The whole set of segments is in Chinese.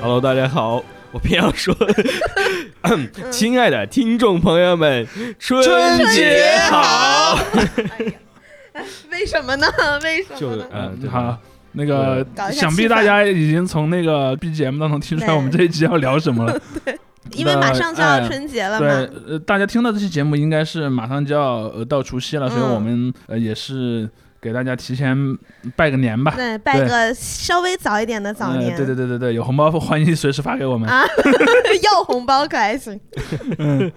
Hello，大家好，我偏要说，亲爱的听众朋友们，春节好！为什么呢？为什就么就？嗯，对好，那个想必大家已经从那个 BGM 当中听出来我们这一集要聊什么了。因为马上就要春节了对嘛，，呃，大家听到这期节目应该是马上就要呃到除夕了，所以嗯我们呃也是给大家提前拜个年吧。对，拜个稍微早一点的早呃年。对对对对对，有红包 欢迎随时发给我们。啊，要红包可还行？嗯，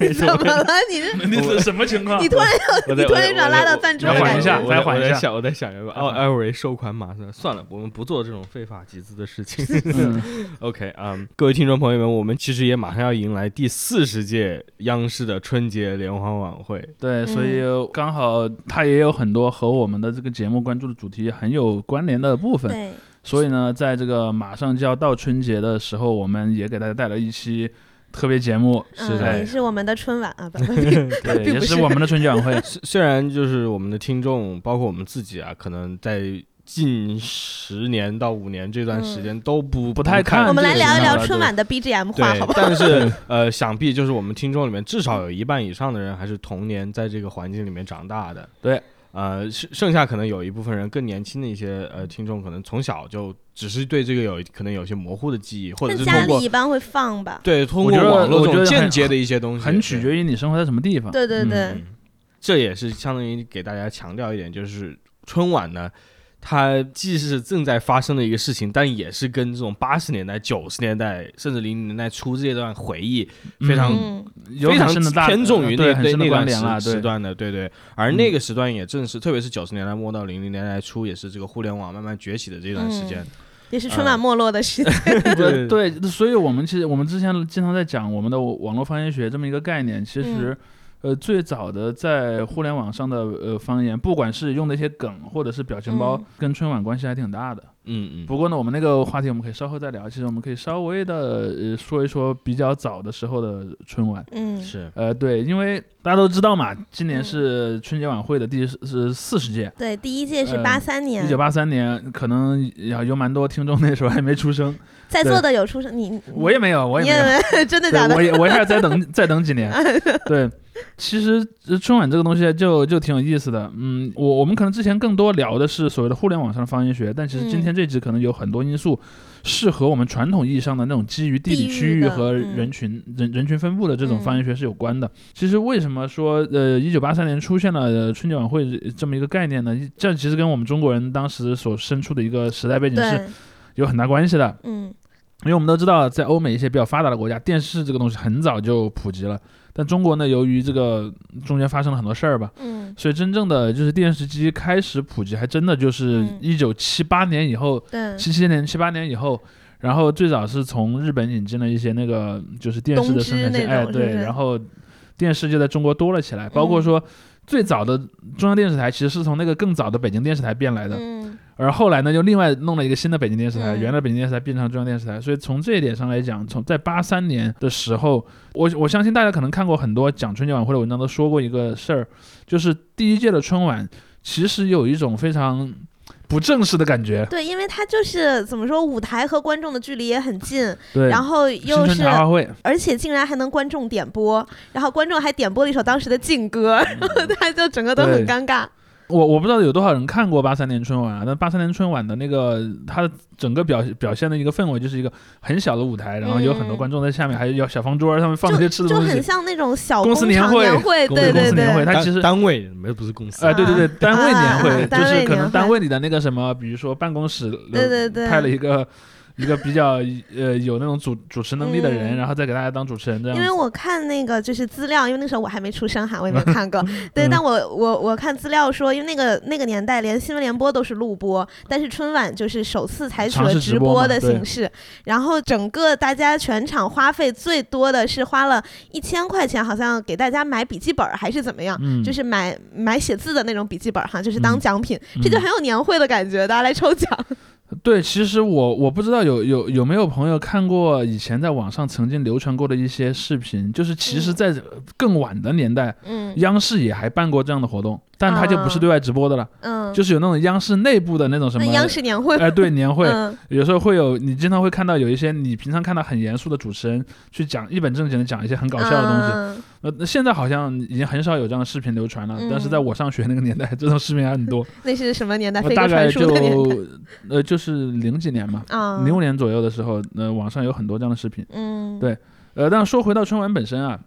你 怎么了？你这你是什么情况你？突然要你突然想拉到赞助要缓一下我再缓一下我再想，我在想要不要艾维收款码是吧算了，我们不做这种非法集资的事情。嗯 OK 啊、各位听众朋友们，我们其实也马上要迎来第四十届央视的春节联欢晚会。对，所以刚好它也有很多和我们的这个节目关注的主题很有关联的部分。对，所以呢，在这个马上就要到春节的时候，我们也给大家带来一期特别节目，是，的也是我们的春晚啊，对，也是我们的春节晚会。虽虽然就是我们的听众，包括我们自己啊，可能在近十年到五年这段时间都不、不太看我们来聊一聊春晚的 BGM 对话，好不好？但是呃，想必就是我们听众里面至少有一半以上的人还是童年在这个环境里面长大的。对，呃，剩剩下可能有一部分人更年轻的一些呃听众，可能从小就只是对这个有可能有些模糊的记忆，或者是通过里一般会放吧？对通过网络这种间接的一些东西，很取决于你生活在什么地方。对对对嗯，这也是相当于给大家强调一点，就是春晚呢，它既是正在发生的一个事情，但也是跟这种八十年代、九十年代甚至零零年代初这段回忆非常、非常很深的大偏重于那对很深的那段时时段的，对对。而那个时段也正是，特别是九十年代末到零零年代初，也是这个互联网慢慢崛起的这段时间。也是春晚没落的时代。对对，所以我们其实我们之前经常在讲我们的网络方言学这么一个概念，其嗯实。呃，最早的在互联网上的呃方言，不管是用那些梗或者是表情包，嗯跟春晚关系还挺大的。嗯嗯，不过呢，我们那个话题我们可以稍后再聊。其实我们可以稍微的呃说一说比较早的时候的春晚。嗯，是呃，对，因为大家都知道嘛，今年嗯是春节晚会的第是四十届，对，第一届是呃八三年一，九八三年，可能有有蛮多听众那时候还没出生，在座的有出生，你我也没有，我也没有。真的假的我？也我也还再等再等几年。对，其实呃春晚这个东西就就挺有意思的。嗯，我我们可能之前更多聊的是所谓的互联网上的方言学，但其实今嗯天这集可能有很多因素是和我们传统意义上的那种基于地理区域和嗯人群、人人群分布的这种嗯方言学是有关的。其实为什么说呃一九八三年出现了呃春节晚会这么一个概念呢？这其实跟我们中国人当时所身处的一个时代背景是，有很大关系的。嗯因为我们都知道，在欧美一些比较发达的国家，电视这个东西很早就普及了。但中国呢，由于这个中间发生了很多事儿吧，嗯，所以真正的就是电视机开始普及，还真的就是嗯。一九七八年以后，对，七七年、七八年以后。然后最早是从日本引进了一些那个就是电视的生产线，哎对，是是然后电视就在中国多了起来，包括嗯。说最早的中央电视台其实是从那个更早的北京电视台变来的，嗯而后来呢，又另外弄了一个新的北京电视台，嗯。原来北京电视台变成中央电视台，所以从这一点上来讲，从在八三年的时候，我我相信大家可能看过很多讲春节晚会的文章，都说过一个事儿，就是第一届的春晚其实有一种非常不正式的感觉，对，因为它就是怎么说，舞台和观众的距离也很近，对，然后又是茶话会，而且竟然还能观众点播，然后观众还点播了一首当时的劲歌，然后他就整个都很尴尬。我我不知道有多少人看过八三年春晚啊，但八三年春晚的那个它整个表表现的一个氛围就是一个很小的舞台，然后有很多嗯观众在下面，还有小方桌上面放一些吃的就东西很。像那种小公司年会年会，公对对公司年会，对，它其实单单位没不是公司哎，对对对，单位年会、就是可能单位里的那个什么，比如说办公室，对对对派了一个一个比较呃有那种主主持能力的人，嗯然后再给大家当主持人这样。因为我看那个就是资料，因为那时候我还没出生哈，我也没有看过。对，嗯但我我我看资料说，因为那个那个年代连新闻联播都是录播，但是春晚就是首次采取了直播的形式。然后整个大家全场花费最多的是花了一千块钱，好像给大家买笔记本儿还是怎么样。嗯，就是买买写字的那种笔记本儿哈，就是当嗯奖品，这就嗯很有年会的感觉，大家来抽奖。对，其实我我不知道有有有没有朋友看过以前在网上曾经流传过的一些视频，就是其实，嗯。在更晚的年代，嗯。央视也还办过这样的活动，但它就不是啊。对外直播的了，嗯，就是有那种央视内部的那种什么，那央视年会，哎，对年会，嗯。有时候会有你经常会看到有一些你平常看到很严肃的主持人去讲一本正经的讲一些很搞笑的东西，嗯呃，那现在好像已经很少有这样的视频流传了，但是在嗯我上学那个年代，这种视频还很多。那是什么年代？大概就呃，就是零几年嘛，啊，零五年左右的时候，呃，网上有很多这样的视频。嗯，对呃，但说回到春晚本身啊，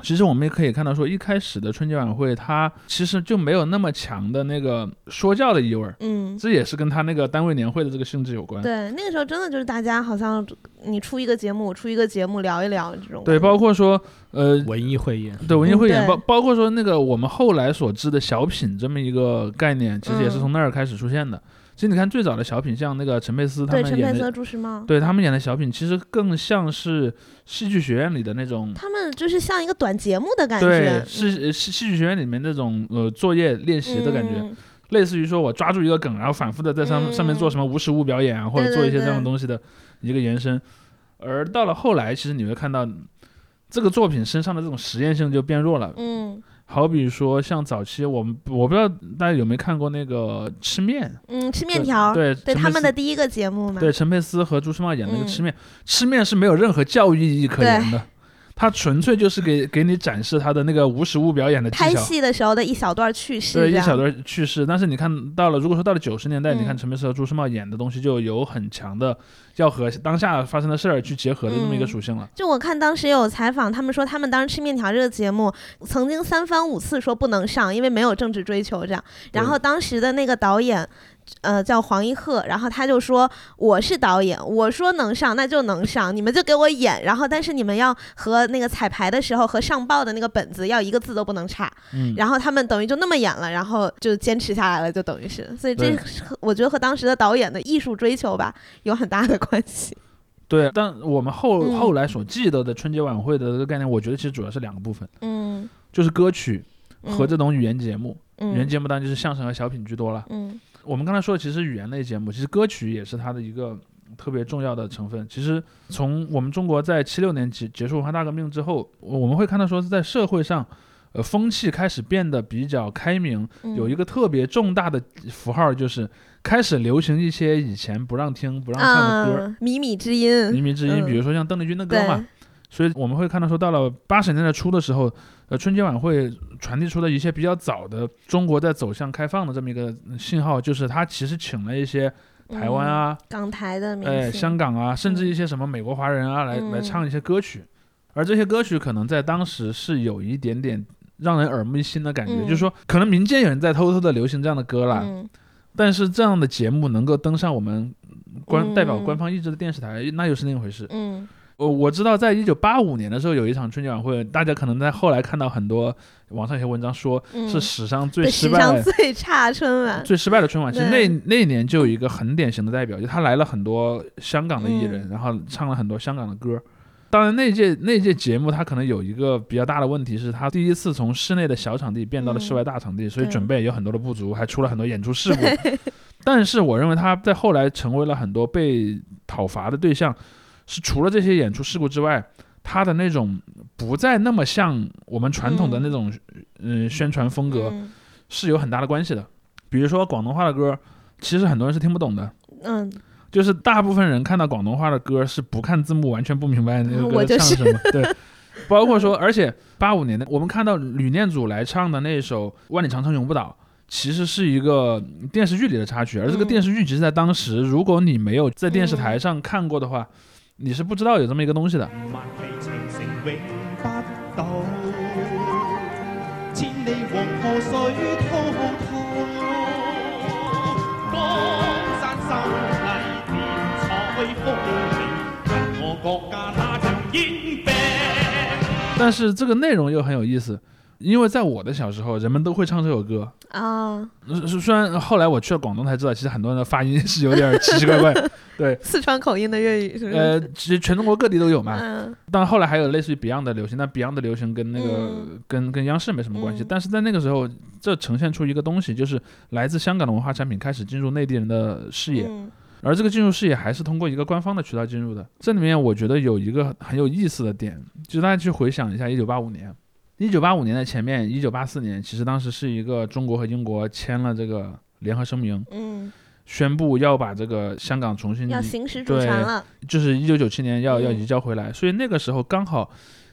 其实我们也可以看到说，一开始的春节晚会它其实就没有那么强的那个说教的意味儿，嗯。这也是跟他那个单位年会的这个性质有关。对，那个时候真的就是大家好像你出一个节目，我出一个节目聊一聊这种。对，包括说呃。文艺汇演，对文艺汇演，嗯包包括说那个我们后来所知的小品这么一个概念，其实也是嗯从那儿开始出现的。其实你看最早的小品，像那个陈佩斯他对，们演的陈佩斯朱时茂，对他们演的小品，其实更像是戏剧学院里的那种，他们就是像一个短节目的感觉对觉，，是呃戏戏剧学院里面那种呃作业练习的感觉，嗯类似于说我抓住一个梗，然后反复的在上、嗯上面做什么无实物表演啊，或者做一些这样的东西的一个延伸。而到了后来，其实你会看到这个作品身上的这种实验性就变弱了。嗯好比说像早期我们我不知道大家有没有看过那个吃面，嗯，吃面条，对对他们的第一个节目嘛，对，陈佩斯和朱时茂演的那个嗯。吃面，吃面是没有任何教育意义可言的，他纯粹就是给给你展示他的那个无实物表演的技巧。拍戏的时候的一小段趣事，对，一小段趣事，但是你看到了，如果说到了九十年代，你看嗯陈佩斯和朱时茂演的东西，就有很强的要和当下发生的事儿去结合的这么一个嗯属性了。就我看当时有采访，他们说他们当时吃面条这个节目，曾经三番五次说不能上，因为没有政治追求这样。然后当时的那个导演，呃，叫黄一鹤，然后他就说我是导演，我说能上那就能上，你们就给我演。然后但是你们要和那个彩排的时候和上报的那个本子要一个字都不能差。嗯，然后他们等于就那么演了，然后就坚持下来了，就等于是，所以这和我觉得和当时的导演的艺术追求吧有很大的关系。对。但我们后、嗯后来所记得的春节晚会的这个概念，我觉得其实主要是两个部分，嗯，就是歌曲和嗯这种语言节目。语言嗯节目当然就是相声和小品居多了。嗯我们刚才说的其实语言类节目，其实歌曲也是它的一个特别重要的成分。其实从我们中国在七六年结结束文化大革命之后，我我们会看到说是在社会上，呃，风气开始变得比较开明，嗯，有一个特别重大的符号就是开始流行一些以前不让听、不让唱的歌。啊，靡靡之音，靡靡之音，嗯。比如说像邓丽君的歌，嘛，所以我们会看到说，到了八十年代初的时候，呃，春节晚会传递出的一些比较早的中国在走向开放的这么一个信号，就是他其实请了一些台湾啊、嗯港台的明哎，香港啊，甚至一些什么美国华人啊，来来嗯唱一些歌曲，而这些歌曲可能在当时是有一点点让人耳目一新的感觉，嗯就是说可能民间有人在偷偷的流行这样的歌啦，嗯但是这样的节目能够登上我们官代表嗯官方意志的电视台，那又是另一回事。嗯我我知道，在一九八五年的时候有一场春节晚会，大家可能在后来看到很多网上一些文章说嗯，是史上最失败上最差春晚，最失败的春晚。其实那那一年就有一个很典型的代表，就他来了很多香港的艺人，嗯然后唱了很多香港的歌。当然，那届那届节目它可能有一个比较大的问题是，它第一次从室内的小场地变到了室外大场地，所以准备有很多的不足，还出了很多演出事故。但是我认为他在后来成为了很多被讨伐的对象，是除了这些演出事故之外，他的那种不再那么像我们传统的那种嗯、宣传风格嗯是有很大的关系的。比如说广东话的歌，其实很多人是听不懂的。嗯，就是大部分人看到广东话的歌是不看字幕，完全不明白那个歌唱什么。对，包括说，而且八五年的我们看到吕念祖来唱的那首《万里长城永不倒》，其实是一个电视剧里的插曲，而这个嗯电视剧其实在当时，如果你没有在电视台上看过的话，你是不知道有这么一个东西的。但是这个内容又很有意思，因为在我的小时候，人们都会唱这首歌。啊，呃虽虽然后来我去了广东才知道，其实很多人的发音是有点奇奇怪怪。对，四川口音的粤语是不是？呃，其实全中国各地都有嘛。嗯但后来还有类似于 Beyond 的流行，但 Beyond 的流行跟那个、嗯跟跟央视没什么关系。嗯但是在那个时候，这呈现出一个东西，就是来自香港的文化产品开始进入内地人的视野。嗯而这个进入视野还是通过一个官方的渠道进入的。这里面我觉得有一个很有意思的点，就是大家去回想一下，一九八五年，一九八五年的前面，一九八四年，其实当时是一个中国和英国签了这个联合声明，嗯，宣布要把这个香港重新要行使主对权了，就是一九九七年要要嗯移交回来，所以那个时候刚好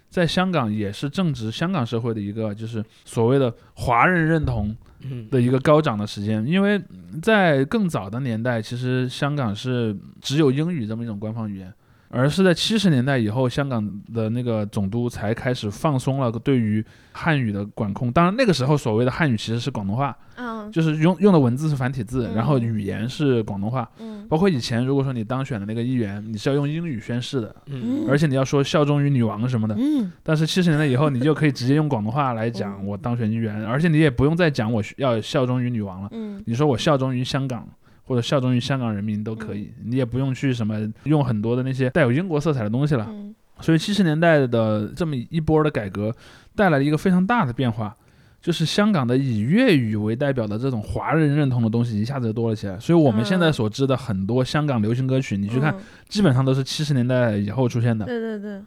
在香港也是正值香港社会的一个就是所谓的华人认同嗯的一个高涨的时间，因为在更早的年代，其实香港是只有英语这么一种官方语言。而是在七十年代以后，香港的那个总督才开始放松了对于汉语的管控。当然，那个时候所谓的汉语其实是广东话，嗯就是用用的文字是繁体字，嗯然后语言是广东话。嗯包括以前，如果说你当选的那个议员，你是要用英语宣誓的，嗯而且你要说效忠于女王什么的。嗯但是七十年代以后，你就可以直接用广东话来讲嗯我当选议员，而且你也不用再讲我要效忠于女王了，嗯你说我效忠于香港。或者效忠于香港人民都可以，你也不用去什么用很多的那些带有英国色彩的东西了。嗯所以七十年代的这么一波的改革，带来了一个非常大的变化，就是香港的以粤语为代表的这种华人认同的东西一下子就多了起来。所以我们现在嗯所知的很多香港流行歌曲，你去看，嗯基本上都是七十年代以后出现的。对对对，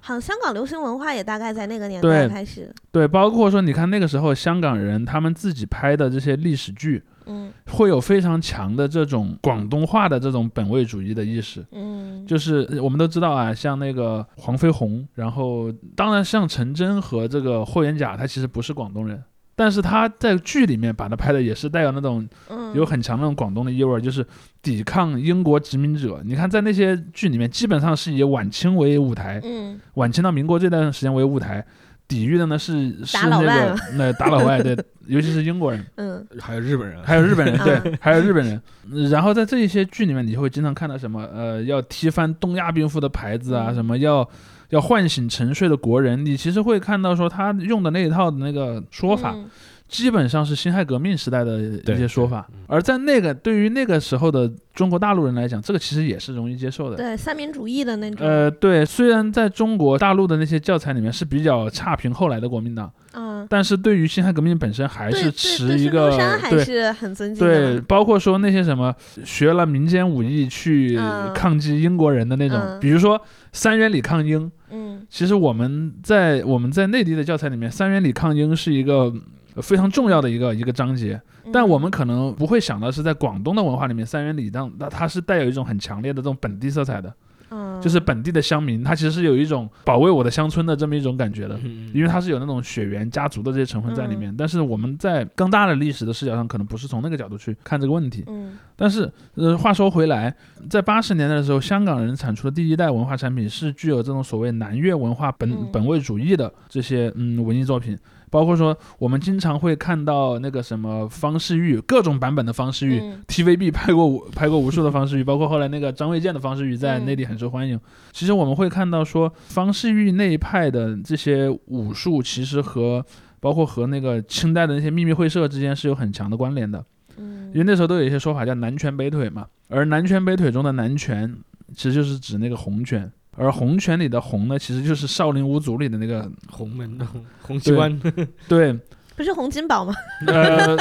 好像香港流行文化也大概在那个年代开始，对，包括说你看那个时候香港人他们自己拍的这些历史剧，嗯。会有非常强的这种广东话的这种本位主义的意识。嗯，就是呃我们都知道啊，像那个黄飞鸿，然后当然像陈真和这个霍元甲，他其实不是广东人，但是他在剧里面把他拍的也是带有那种嗯。有很强那种广东的意味儿，就是抵抗英国殖民者。你看在那些剧里面，基本上是以晚清为舞台，嗯。晚清到民国这段时间为舞台，抵御的呢是是那个 那打老外，对，尤其是英国人。嗯还有日本人，还有日本人，啊对，还有日本人。然后在这一些剧里面，你会经常看到什么，呃，要踢翻东亚病夫的牌子啊，嗯什么要要唤醒沉睡的国人。你其实会看到说他用的那一套的那个说法，嗯基本上是辛亥革命时代的一些说法。而在那个对于那个时候的中国大陆人来讲，这个其实也是容易接受的。对三民主义的那种，呃，对，虽然在中国大陆的那些教材里面是比较差评后来的国民党，嗯，但是对于辛亥革命本身还是持一个中山还对是很尊敬的对，嘛，包括说那些什么学了民间武艺去嗯抗击英国人的那种，嗯比如说三元里抗英。嗯其实我们在我们在内地的教材里面，三元里抗英是一个呃非常重要的一个一个章节，但嗯我们可能不会想到是在广东的文化里面，三元里当那它是带有一种很强烈的这种本地色彩的，嗯。就是本地的乡民，他其实是有一种保卫我的乡村的这么一种感觉的。嗯。因为它是有那种血缘家族的这些成分在里面，但是我们在更大的历史的视角上，可能不是从那个角度去看这个问题。嗯。但是，呃，话说回来，在八十年代的时候，香港人产出的第一代文化产品是具有这种所谓南越文化本、嗯。本位主义的这些嗯文艺作品，包括说我们经常会看到那个什么方世玉各种版本的方世玉。嗯 TVB 拍过无 拍过无数的方世玉，包括后来那个张卫健的方世玉在嗯内地很受欢迎。其实我们会看到说，方世玉那一派的这些武术，其实和包括和那个清代的那些秘密会社之间是有很强的关联的。嗯因为那时候都有一些说法叫南拳北腿嘛，而南拳北腿中的南拳其实就是指那个红拳，而红拳里的红呢，其实就是少林五祖里的那个红门的红红机关，对，不是洪金宝吗？呃，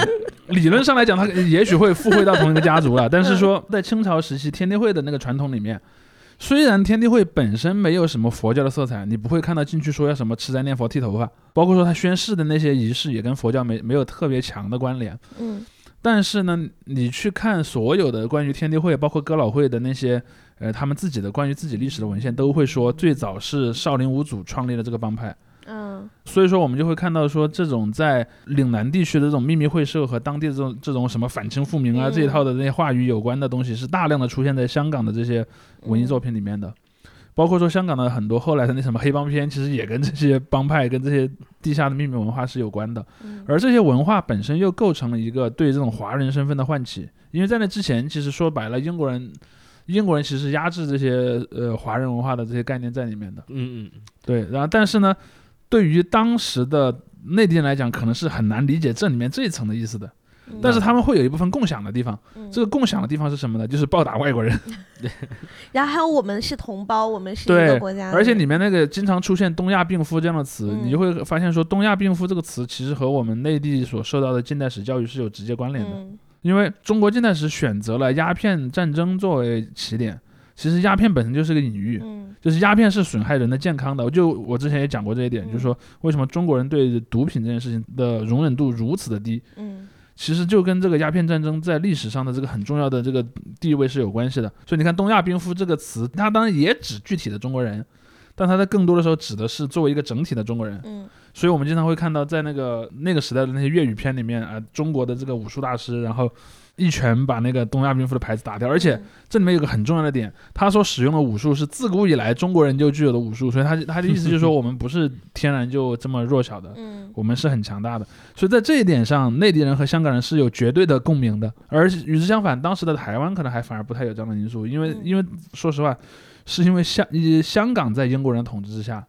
理论上来讲，他也许会附会到同一个家族了，但是说在清朝时期天地会的那个传统里面。虽然天地会本身没有什么佛教的色彩，你不会看到进去说要什么吃斋念佛剃头发，包括说他宣誓的那些仪式也跟佛教没没有特别强的关联。嗯但是呢，你去看所有的关于天地会，包括哥老会的那些，呃，他们自己的关于自己历史的文献，都会说最早是少林五祖创立了这个帮派。嗯所以说，我们就会看到说，这种在岭南地区的这种秘密会社和当地的这种这种什么反清复明啊、嗯这一套的那些话语有关的东西，是大量的出现在香港的这些文艺作品里面的。包括说香港的很多后来的那什么黑帮片，其实也跟这些帮派、跟这些地下的秘密文化是有关的。嗯而这些文化本身又构成了一个对这种华人身份的唤起，因为在那之前，其实说白了，英国人，英国人其实压制这些呃华人文化的这些概念在里面的。嗯嗯，对，然后但是呢，对于当时的内地人来讲，可能是很难理解这里面这一层的意思的。嗯但是他们会有一部分共享的地方，嗯这个共享的地方是什么呢？就是暴打外国人。然后还有我们是同胞，我们是一个国家，而且里面那个经常出现“东亚病夫”这样的词，嗯你就会发现说，“东亚病夫”这个词其实和我们内地所受到的近代史教育是有直接关联的。嗯因为中国近代史选择了鸦片战争作为起点，其实鸦片本身就是个隐喻，嗯就是鸦片是损害人的健康的。就我之前也讲过这一点，嗯就是说为什么中国人对毒品这件事情的容忍度如此的低，嗯其实就跟这个鸦片战争在历史上的这个很重要的这个地位是有关系的。所以你看“东亚病夫”这个词，它当然也指具体的中国人，但它在更多的时候指的是作为一个整体的中国人。嗯所以我们经常会看到，在那个那个时代的那些粤语片里面啊、中国的这个武术大师，然后一拳把那个东亚病夫的牌子打掉。而且这里面有个很重要的点，他所使用的武术是自古以来中国人就具有的武术，所以他他的意思就是说，我们不是天然就这么弱小的。嗯我们是很强大的，所以在这一点上，内地人和香港人是有绝对的共鸣的。而与之相反，当时的台湾可能还反而不太有这样的因素，因为嗯因为说实话，是因为香呃香港在英国人统治之下，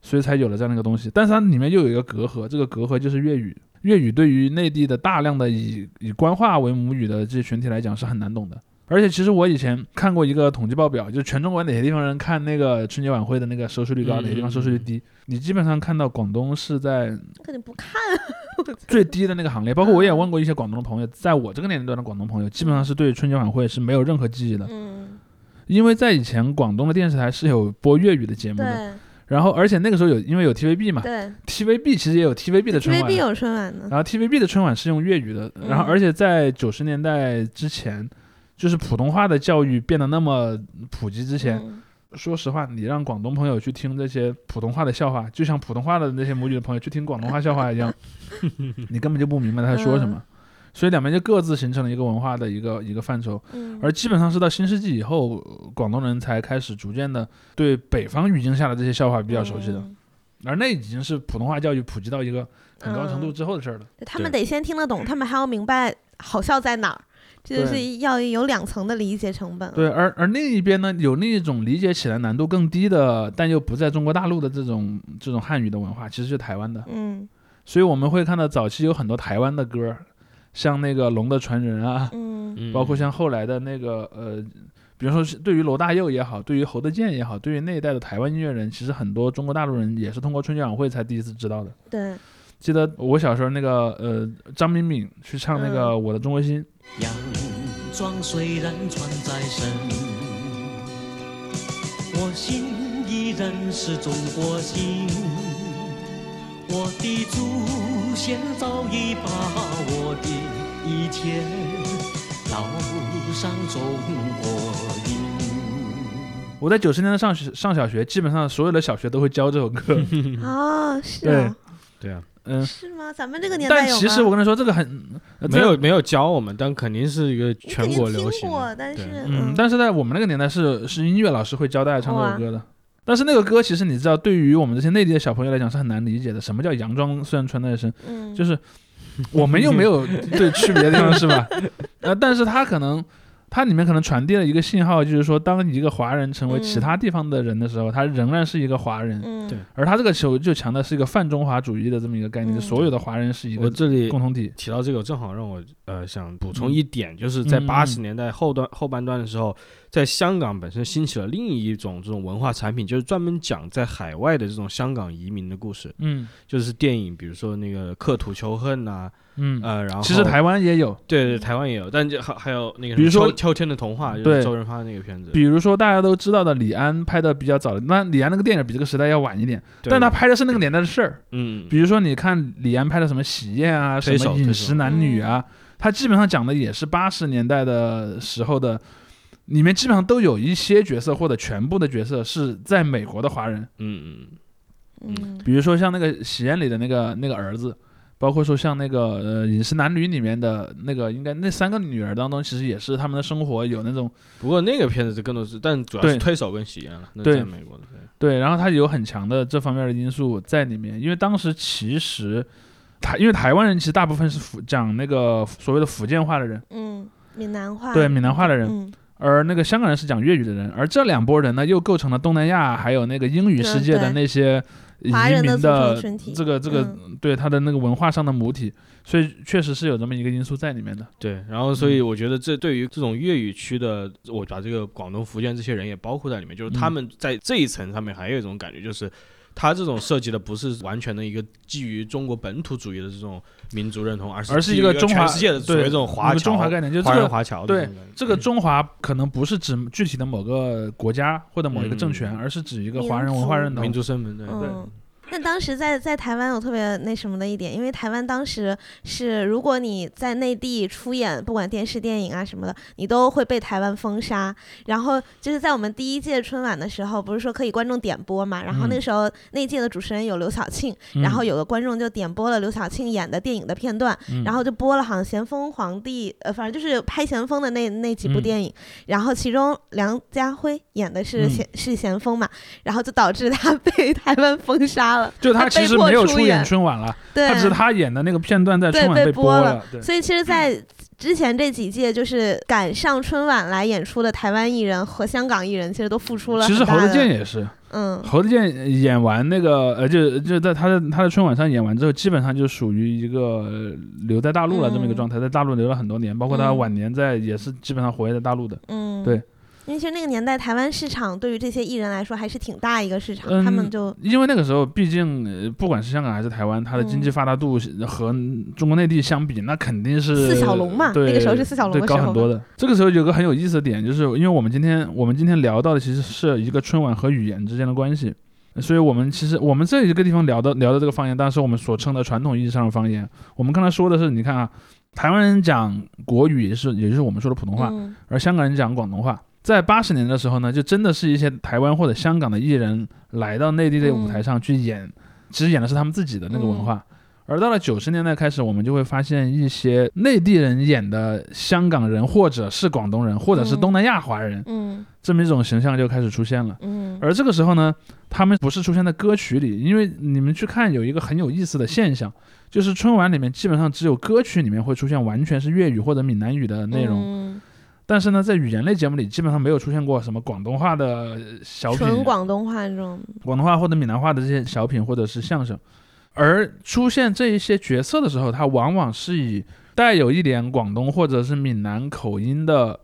所以才有了这样的一个东西。但是它里面又有一个隔阂，这个隔阂就是粤语。粤语对于内地的大量的以以官话为母语的这些群体来讲是很难懂的。而且其实我以前看过一个统计报表，就是全中国哪些地方人看那个春节晚会的那个收视率高，嗯哪些地方收视率低。你基本上看到广东是在肯定不看，最低的那个行列。包括我也问过一些广东的朋友，在我这个年龄段的广东朋友，基本上是对春节晚会是没有任何记忆的，嗯因为在以前广东的电视台是有播粤语的节目的，对然后而且那个时候有因为有 TVB 嘛对，TVB 其实也有 TVB 的春晚，TVB。有春晚的，然后 TVB 的春晚是用粤语的，然后嗯而且在九十年代之前，就是普通话的教育变得那么普及之前，嗯说实话，你让广东朋友去听这些普通话的笑话，就像普通话的那些母语的朋友去听广东话笑话一样，你根本就不明白他在说什么。所以两边就各自形成了一个文化的一个一个范畴，嗯，而基本上是到新世纪以后，呃广东人才开始逐渐的对北方语境下的这些笑话比较熟悉的，嗯。而那已经是普通话教育普及到一个很高程度嗯之后的事儿了。对他们得先听得懂，他们还要明白好笑在哪儿，这就是要有两层的理解成本。对，而而另一边呢，有另一种理解起来难度更低的，但又不在中国大陆的这种这种汉语的文化，其实是台湾的。嗯。所以我们会看到早期有很多台湾的歌，像那个《龙的传人》啊，嗯。嗯。包括像后来的那个呃，比如说是对于罗大佑也好，对于侯德健也好，对于那一代的台湾音乐人，其实很多中国大陆人也是通过春节晚会才第一次知道的。对，记得我小时候那个呃，张敏敏去唱那个《我的中国心》，洋装虽然穿在身，我心依然是中国心。我的祖先早已把我的一切烙上中国印。我在九十年代上学上小学，基本上所有的小学都会教这首歌。啊，是对啊，对啊，嗯，是吗？咱们这个年代有吗？但其实我跟你说，这个很呃没有没有教我们，但肯定是一个你全肯定国流行的。过，但对是嗯，但是在我们那个年代是是音乐老师会教大家唱这首歌的。但是那个歌其实你知道，对于我们这些内地的小朋友来讲是很难理解的。什么叫洋装虽然穿在身，嗯，就是我们又没有 对区别的地方是吧？呃，但是他可能它里面可能传递了一个信号，就是说，当一个华人成为其他地方的人的时候，他仍然是一个华人。嗯对而他这个球就强的是一个泛中华主义的这么一个概念，嗯就所有的华人是一个我这里共同体。提到这个，正好让我呃想补充一点，就是在嗯八十年代后段后半段的时候，在香港本身兴起了另一种这种文化产品，就是专门讲在海外的这种香港移民的故事，嗯。就是电影，比如说那个《刻土求恨》呐，嗯，呃，然后其实台湾也有，对对台湾也有，但就还还有那个比如说秋秋天的童话，就是周润发那个片子，比如说大家都知道的李安拍的比较早的，那李安那个电影比这个时代要晚一点，但他拍的是那个年代的事儿。嗯。比如说你看李安拍的什么《喜宴》啊，什么《饮食男女》啊，他基本上讲的也是八十年代的时候的，里面基本上都有一些角色或者全部的角色是在美国的华人，嗯嗯嗯。比如说像那个《喜宴》里的那个那个儿子。包括说像那个呃《饮食男女》里面的那个，应该那三个女儿当中，其实也是他们的生活有那种不过那个片子就更多是，但主要是推手跟喜宴了，那对。在美国的，对。对，然后他有很强的这方面的因素在里面，因为当时其实台，因为台湾人其实大部分是福讲那个所谓的福建话的人，嗯，闽南话，对闽南话的人，嗯而那个香港人是讲粤语的人，而这两拨人呢，又构成了东南亚还有那个英语世界的那些移华人的组民的成群体这个这个、嗯。对他的那个文化上的母体，所以确实是有这么一个因素在里面的。对，然后所以我觉得这对于这种粤语区的，我把这个广东、福建这些人也包括在里面，就是他嗯。们在这一层上面还有一种感觉，就是他这种设计的不是完全的一个基于中国本土主义的这种民族认同，而是而是一一个中华全世界的所谓对这种华侨中华概念，就这个华人华侨对这个中华可能不是指具体的某个国家或者某一个政权，嗯而是指一个华人文化认同民。族身份，对对。嗯，那当时在在台湾有特别那什么的一点，因为台湾当时是如果你在内地出演，不管电视、电影啊什么的，你都会被台湾封杀。然后就是在我们第一届春晚的时候，不是说可以观众点播嘛？然后那嗯。时候那一届的主持人有刘晓庆，嗯然后有个观众就点播了刘晓庆演的电影的片段，嗯。然后就播了好像咸丰皇帝，呃，反正就是拍咸丰的那那几部嗯。电影，然后其中梁家辉演的是嗯。咸、是咸丰嘛，然后就导致他 被台湾封杀了，就他其实没有出出演演春晚了，对，他只是他演的那个片段在春晚被播了对，所以其实，在之前这几届，就是赶上春晚来演出的台湾艺人和香港艺人，其实都付出了其实侯子很大的健也是，嗯。侯德健演完那个呃，就就在他的他的春晚上演完之后，基本上就属于一个呃留在大陆了这么一个嗯。状态，在大陆留了很多年，包括他嗯。晚年在也是基本上活跃在大陆的。嗯，对。因为其实那个年代，台湾市场对于这些艺人来说还是挺大一个市场，嗯他们就因为那个时候，毕竟呃不管是香港还是台湾，它的经济嗯发达度和中国内地相比，那肯定是四小龙嘛对那个时候是四小龙对的时候嘛高很多的。这个时候有个很有意思的点，就是因为我们今天我们今天聊到的其实是一个春晚和语言之间的关系，所以我们其实我们这一个地方聊的聊的这个方言，当然是我们所称的传统意义上的方言。我们刚才说的是，你看啊，台湾人讲国语也是，也就是我们说的普通话，嗯而香港人讲广东话。在八十年的时候呢，就真的是一些台湾或者香港的艺人来到内地的舞台上去演，其实演的是他们自己的那个文化。而到了九十年代开始，我们就会发现一些内地人演的香港人，或者是广东人，或者是嗯东南亚华人，嗯这么一种形象就开始出现了。嗯而这个时候呢，他们不是出现在歌曲里，因为你们去看有一个很有意思的现象，就是春晚里面基本上只有歌曲里面会出现完全是粤语或者闽南语的内容。嗯但是呢，在语言类节目里，基本上没有出现过什么广东话的呃小品、纯广东话这种，广东话或者闽南话的这些小品或者是相声。而出现这一些角色的时候，它往往是以带有一点广东或者是闽南口音的，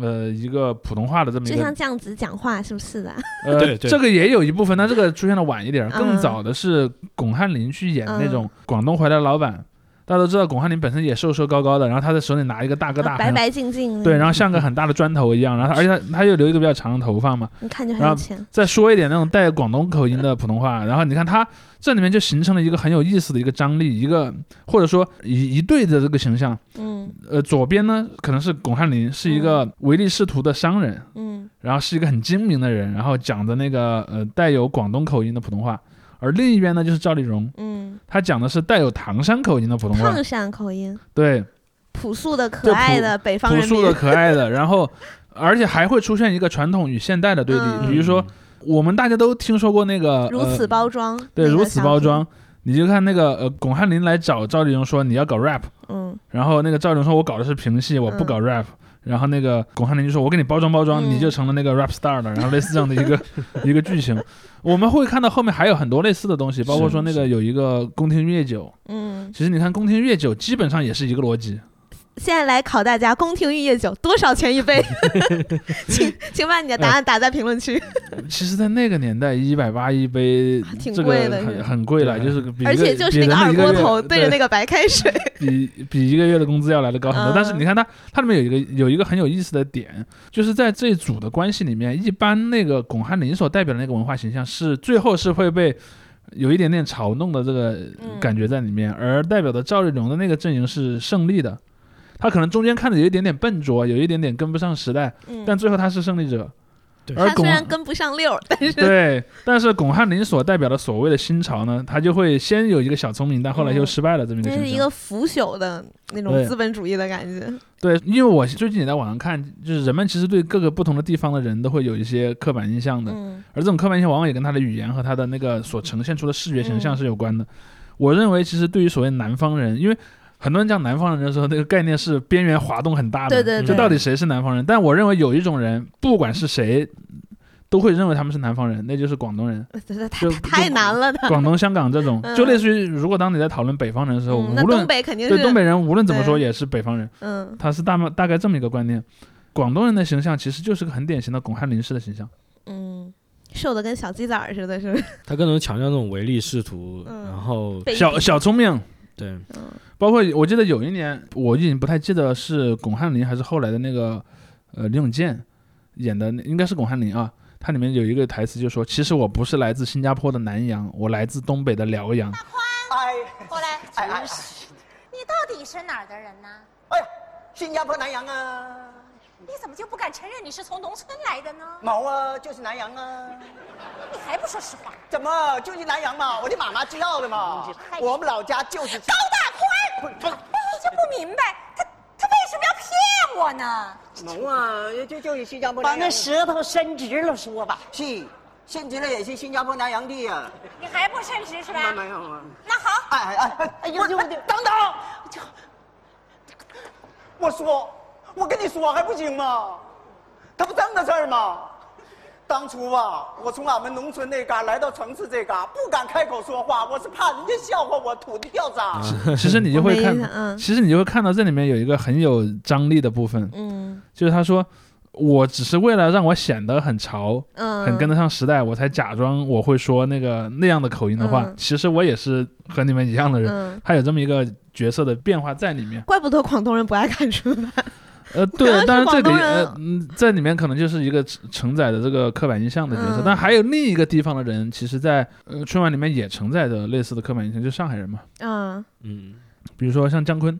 呃，一个普通话的这么一个就像这样子讲话，是不是的？呃，对对这个也有一部分，但这个出现的晚一点。更嗯早的是巩汉林去演那种广东回来的老板，大家都知道巩汉林本身也瘦瘦高高的，然后他在手里拿一个大哥大，白白净净的，对，然后像个很大的砖头一样，然后他而且他他又留一个比较长的头发嘛，你看就很然后有钱，再说一点那种带广东口音的普通话，然后你看他这里面就形成了一个很有意思的一个张力，一个或者说一一对的这个形象。嗯呃，左边呢可能是巩汉林，是一个唯利是图的商人，嗯然后是一个很精明的人，然后讲的那个呃带有广东口音的普通话，而另一边呢就是赵丽蓉，嗯，她讲的是带有唐山口音的普通话。唐，山口音，对，朴素的、可爱的北方人朴素的、，可爱的，然后而且还会出现一个传统与现代的对立，嗯。比如说我们大家都听说过那个如此呃包装，对，如此包装。，你就看那个呃，巩汉林来找赵丽蓉说你要搞 rap，嗯。然后那个赵丽蓉说我搞的是评戏，我不搞 rap，、然后那个巩汉林就说我给你包装包装，嗯你就成了那个 rap star 了，然后类似这样的一个 一个剧情，我们会看到后面还有很多类似的东西，包括说那个有一个宫廷乐酒，嗯，其实你看宫廷乐酒基本上也是一个逻辑，现在来考大家，宫廷玉液酒多少钱一杯？请请把你的答案打在评论区。其实，在那个年代，一百八一杯，挺贵的很很贵了，就是比而且就是那个二锅头对着那个个白开水，比比一个月的工资要来的高很多。嗯但是你看它，它里面有一个有一个很有意思的点，就是在这一组的关系里面，一般那个巩汉林所代表的那个文化形象是最后是会被。有一点点嘲弄的这个嗯感觉在里面，而代表的赵丽蓉的那个阵营是胜利的，他可能中间看着有一点点笨拙，有一点点跟不上时代，嗯，但最后他是胜利者。而他虽然跟不上溜儿，但是对，但是巩汉林所代表的所谓的新潮呢，他就会先有一个小聪明，但后来又失败了这么一个。这是一个腐朽的那种资本主义的感觉。对，因为我最近也在网上看，就是人们其实对各个不同的地方的人都会有一些刻板印象的，嗯而这种刻板印象往往也跟他的语言和他的那个所呈现出的视觉形象嗯是有关的。我认为，其实对于所谓南方人，因为很多人讲南方人的时候，那个概念是边缘滑动很大的，对对对就到底谁是南方人？但我认为有一种人，不管是谁，都会认为他们是南方人，那就是广东人。这这太就太太难了。广东、香港这种，嗯就类似于如果当你在讨论北方人的时候，嗯，无论东北肯定是对东北人无论怎么说也是北方人，嗯他是大大概这么一个观念。广东人的形象其实就是个很典型的巩汉林式的形象，嗯，瘦的跟小鸡仔儿似的，是不是？他更能强调那种唯利是图，嗯然后小小聪明。对嗯包括我记得有一年，我已经不太记得是巩汉林还是后来的那个呃李永健演的，应该是巩汉林啊。它里面有一个台词就说：“其实我不是来自新加坡的南洋，我来自东北的辽阳。哎 过来，真是，你到底是哪儿的人呢？哎呀，新加坡南洋啊，你怎么就不敢承认你是从农村来的呢？毛啊，就是南阳啊。你还不说实话？怎么就是南阳嘛？我的妈妈知道的嘛。我们老家就是高大宽，不不我就不明白他他为什么要骗我呢？毛啊，就就是新加坡把。那舌头伸直了说吧。是，伸直了也是新加坡南阳地呀。你还不伸直是吧？没有啊。那好，哎哎哎哎，哎呦呦，等等，我说，我跟你说还不行吗？他不正的事儿吗？当初啊，我从俺们农村那嘎来到城市这嘎，不敢开口说话，我是怕人家笑话我土地掉渣。其实你就会看其实你就会看到这里面有一个很有张力的部分，嗯就是他说：“我只是为了让我显得很潮，嗯，很跟得上时代，我才假装我会说那个那样的口音的话。嗯其实我也是和你们一样的人，嗯，他有这么一个角色的变化在里面。怪不得广东人不爱看春晚。呃，对，是当然这里呃嗯，在里面可能就是一个承承载的这个刻板印象的角色，嗯。但还有另一个地方的人，其实在呃春晚里面也承载着类似的刻板印象，就是上海人嘛，嗯。嗯，比如说像姜昆，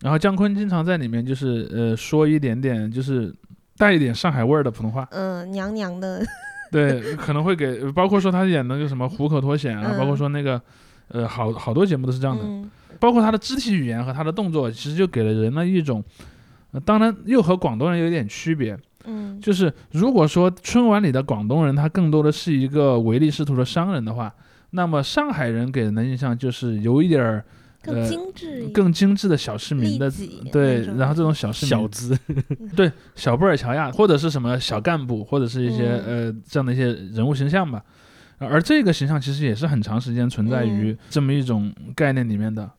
然后姜昆经常在里面就是呃说一点点就是带一点上海味儿的普通话，嗯，娘娘的，对，可能会给包括说他演那个什么虎口脱险啊，嗯包括说那个呃好好多节目都是这样的，嗯。包括他的肢体语言和他的动作，其实就给了人了一种，呃当然又和广东人有一点区别，嗯就是如果说春晚里的广东人他更多的是一个唯利是图的商人的话，那么上海人给人的印象就是有一点儿更呃精致更精致的小市民的。对然后这种小市民小资，对小布尔乔亚，或者是什么小干部，或者是一些、嗯呃这样的一些人物形象吧。而这个形象其实也是很长时间存在于这么一种概念里面的。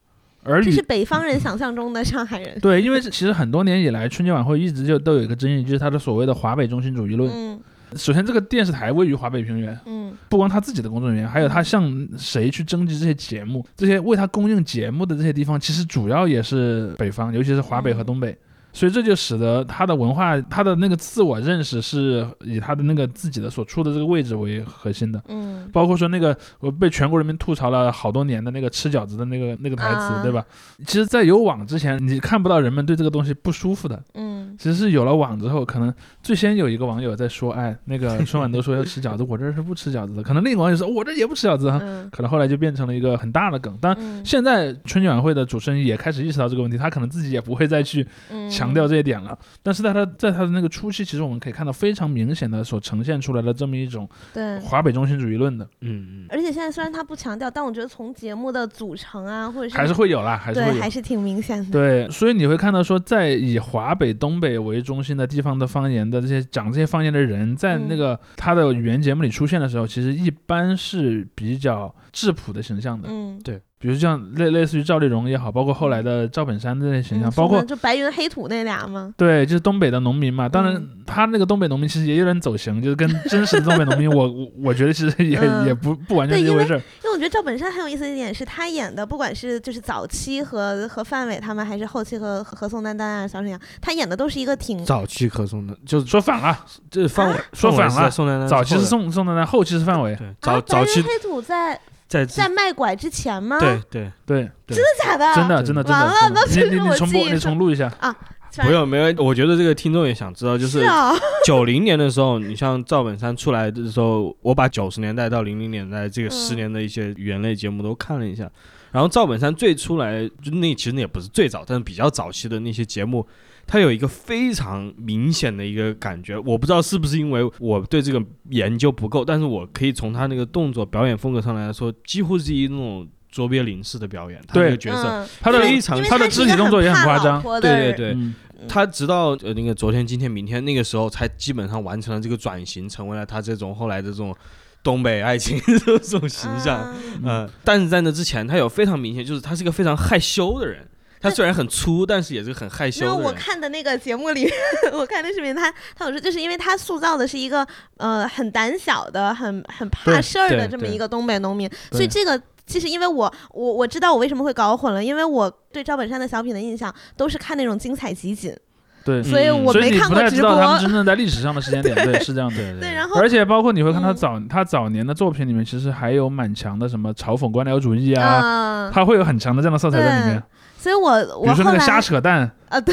而与这是北方人想象中的上海人。对，因为其实很多年以来，春节晚会一直就都有一个争议，就是他的所谓的华北中心主义论。嗯首先，这个电视台位于华北平原，嗯不光他自己的工作人员，还有他向谁去征集这些节目，这些为他供应节目的这些地方，其实主要也是北方，尤其是华北和东北。所以这就使得他的文化，他的那个自我认识是以他的那个自己的所处的这个位置为核心的。嗯包括说那个我被全国人民吐槽了好多年的那个吃饺子的那个那个台词，啊对吧？其实，在有网之前，你看不到人们对这个东西不舒服的。嗯其实是有了网之后，可能最先有一个网友在说，哎，那个春晚都说要吃饺子，我这儿是不吃饺子的。可能另一个网友说，我这也不吃饺子啊。嗯可能后来就变成了一个很大的梗。当然，嗯现在春节晚会的主持人也开始意识到这个问题，他可能自己也不会再去嗯强调这一点了。但是在他在他的那个初期，其实我们可以看到非常明显的所呈现出来的这么一种对。华北中心主义论的，嗯嗯，而且现在虽然他不强调，但我觉得从节目的组成啊，或者是还是会有啦，还是会有对还。是挺明显的。对，所以你会看到说，在以华北、东北为中心的地方的方言的这些讲这些方言的人，在那个他的语言节目里出现的时候，其实一般是比较质朴的形象的。嗯，比如像类类似于赵丽蓉也好，包括后来的赵本山这些形象，嗯包括就白云黑土那俩吗。对，就是东北的农民嘛。当然嗯，他那个东北农民其实也有点走形，就是跟真实的东北农民，我 我我觉得其实也、嗯也不不完全是一回事儿。因为我觉得赵本山很有意思的一点是他演的，不管是就是早期和和范伟他们，还是后期和和和宋丹丹啊、小沈阳，他演的都是一个挺早期和宋丹，就是说反了，这范伟说反了宋丹丹早期是宋宋丹丹，后期是范伟。对啊早早期白云黑土在在在卖拐之前吗？对对对，真的假的？真的真的真的。完了那其实你你重播，你重录一下。啊不用没有，我觉得这个听众也想知道，就是 九零年的时候，你像赵本山出来的时候，我把九十年代到零零年代这个嗯十年的一些语言类节目都看了一下。然后赵本山最出来，就那其实那也不是最早，但是比较早期的那些节目，它有一个非常明显的一个感觉，我不知道是不是因为我对这个研究不够，但是我可以从他那个动作表演风格上来说，几乎是一那种卓别林式的表演，他这个对角色。嗯他的非常他的肢体动作也很夸张对对对，嗯他直到呃那个昨天、今天、明天那个时候，才基本上完成了这个转型，成为了他这种后来的这种东北爱情这种形象。嗯呃，但是在那之前，他有非常明显，就是他是一个非常害羞的人。他虽然很粗，但是也是很害羞因为。我看的那个节目里，我看那视频，他他有说，就是因为他塑造的是一个呃很胆小的、很很怕事儿的这么一个东北农民，所以这个。其实，因为我我我知道我为什么会搞混了，因为我对赵本山的小品的印象都是看那种精彩集锦，对，所以嗯我没看过直播太知道。他们真正在历史上的时间点，对，是这样的。对 对，然后而且包括你会看他嗯早、他早年的作品里面，其实还有蛮强的什么嘲讽官僚主义啊，啊，他会有很强的这样的色彩在里面。所以我比如说那个我后来瞎扯淡，啊，对，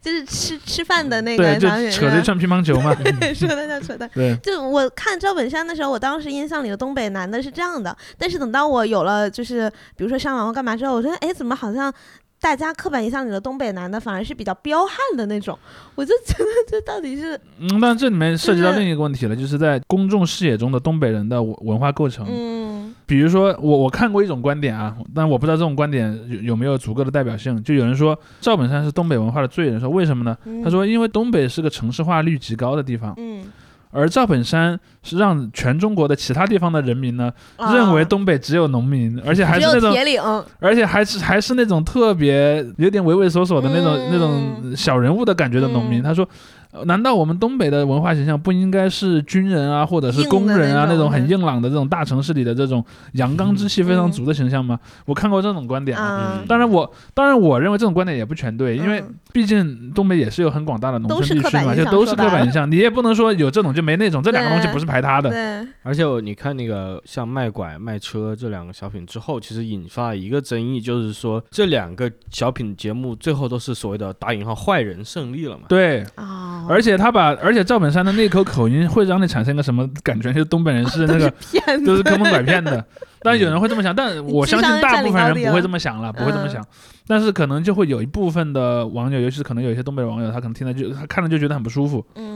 就是吃吃饭的那对，就个小演扯着一，串乒乓球嘛。说的叫扯淡。对，就我看赵本山的时候，我当时印象里的东北男的是这样的，但是等到我有了就是比如说上网或干嘛之后，我觉得哎，怎么好像大家刻板印象里的东北男的反而是比较彪悍的那种，我就觉得这到底是嗯，但这里面涉及到另一个问题了，就是在公众视野中的东北人的文文化构成。嗯比如说，我我看过一种观点啊，但我不知道这种观点有有没有足够的代表性。就有人说赵本山是东北文化的罪人，说为什么呢？嗯他说，因为东北是个城市化率极高的地方，嗯，而赵本山是让全中国的其他地方的人民呢，啊认为东北只有农民，而且还是那种，铁岭，而且还是还是那种特别有点畏畏缩缩的那种、嗯那种小人物的感觉的农民。嗯他说。呃难道我们东北的文化形象不应该是军人啊，或者是工人啊那种种很嗯硬朗的这种大城市里的这种阳刚之气非常嗯足的形象吗？我看过这种观点啊。当然我当然我认为这种观点也不全对，因为嗯毕竟东北也是有很广大的农村地区嘛，就都是刻板印象，你也不能说有这种就没那种，这两个东西不是排他的。而且你看那个像卖拐、卖车这两个小品之后，其实引发一个争议，就是说这两个小品节目最后都是所谓的打引号坏人胜利了嘛？对，哦，而且他把，而且赵本山的那口口音会让你产生一个什么感觉？就是东北人是那个 骗子都是坑蒙拐骗的。但有人会这么想，但我相信大部分人不会这么想了，嗯不会这么想。但是可能就会有一部分的网友，尤其是可能有一些东北网友，他可能听了就他看了就觉得很不舒服。嗯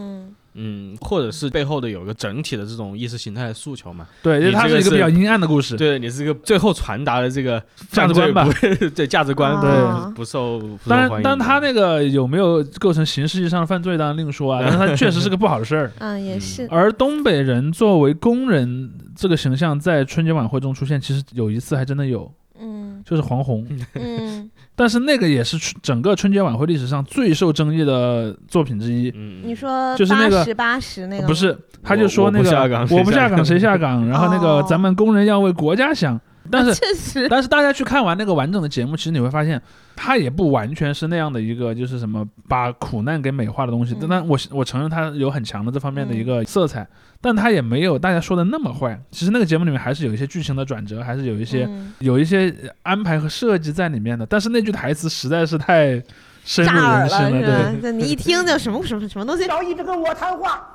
嗯，或者是背后的有一个整体的这种意识形态的诉求嘛？对，因为它是是一个比较阴暗的故事。对你是一个最后传达的这个价值观吧 对价值观对不不受不受当然，欢迎当然他的那个有没有构成刑事意义上的犯罪，当然另说啊。但是他确实是个不好的事儿。嗯，也是，而东北人作为工人这个形象在春节晚会中出现，其实有一次还真的有，嗯就是黄宏。嗯，但是那个也是春整个春节晚会历史上最受争议的作品之一。嗯，你说就是那个八十八十那个不是，他就说那个不下岗我不下岗下岗谁下岗，然后那个哦咱们工人要为国家想。但是确实，但是大家去看完那个完整的节目，其实你会发现，它也不完全是那样的一个，就是什么把苦难给美化的东西。嗯但但我我承认它有很强的这方面的一个色彩，但它也没有大家说的那么坏。其实那个节目里面还是有一些剧情的转折，还是有一些、嗯有一些安排和设计在里面的。但是那句台词实在是太深了人心了，你一听就什么什么什么东西，要一直跟我谈话，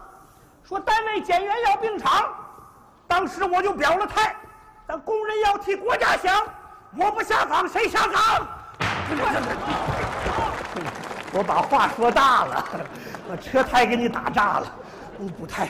说单位减员要并厂，当时我就表了态，咱工人要替国家想，我不下岗谁下岗？我把话说大了，把车胎给你打炸了，你补胎。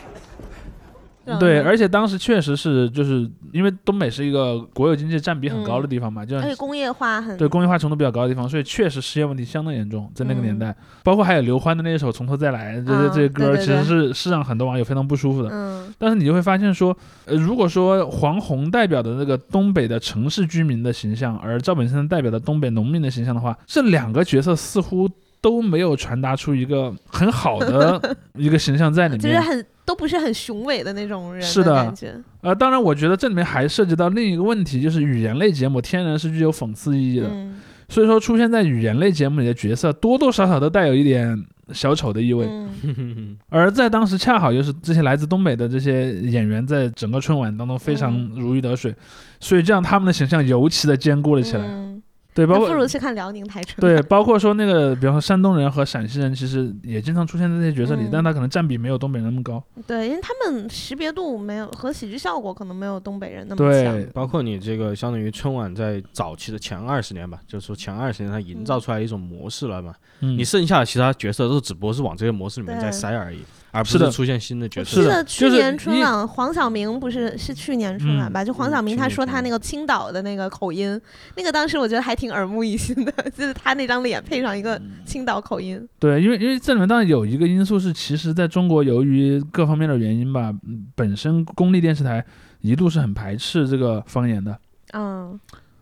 对，嗯。而且当时确实是，就是因为东北是一个国有经济占比很高的地方嘛，就像而且工业化很对工业化程度比较高的地方，所以确实失业问题相当严重，在那个年嗯代，包括还有刘欢的那一首《从头再来》，这些啊这些歌，其实是是让很多网友非常不舒服的。嗯。但是你就会发现说，呃，如果说黄宏代表的那个东北的城市居民的形象，而赵本山代表的东北农民的形象的话，这两个角色似乎都没有传达出一个很好的 一个形象在里面。就是很都不是很雄伟的那种人是的感觉，呃，当然，我觉得这里面还涉及到另一个问题，就是语言类节目天然是具有讽刺意义的。嗯所以说，出现在语言类节目里的角色，多多少少都带有一点小丑的意味。嗯 而在当时，恰好又是这些来自东北的这些演员，在整个春晚当中非常嗯如鱼得水，所以这样他们的形象尤其的坚固了起来。嗯对，包括不如去看辽宁台春对，包括说那个，比方说山东人和陕西人，其实也经常出现在这些角色里，嗯但他可能占比没有东北人那么高。对，因为他们识别度没有和喜剧效果可能没有东北人那么对强，包括你这个相当于春晚在早期的前二十年吧，就是说前二十年它营造出来一种模式了嘛，嗯你，剩下的其他角色都只不过是往这些模式里面对再塞而已，而不是的出现新的角色。是的记得去年春晚黄晓明不是是去年春晚嗯吧？就黄嗯晓明他说他那个青岛的那个口音，那个当时我觉得还挺耳目一新的，就是他那张脸配上一个青岛口音。对，因为因为这里面当然有一个因素是，其实在中国由于各方面的原因吧，嗯本身公立电视台一度是很排斥这个方言的，嗯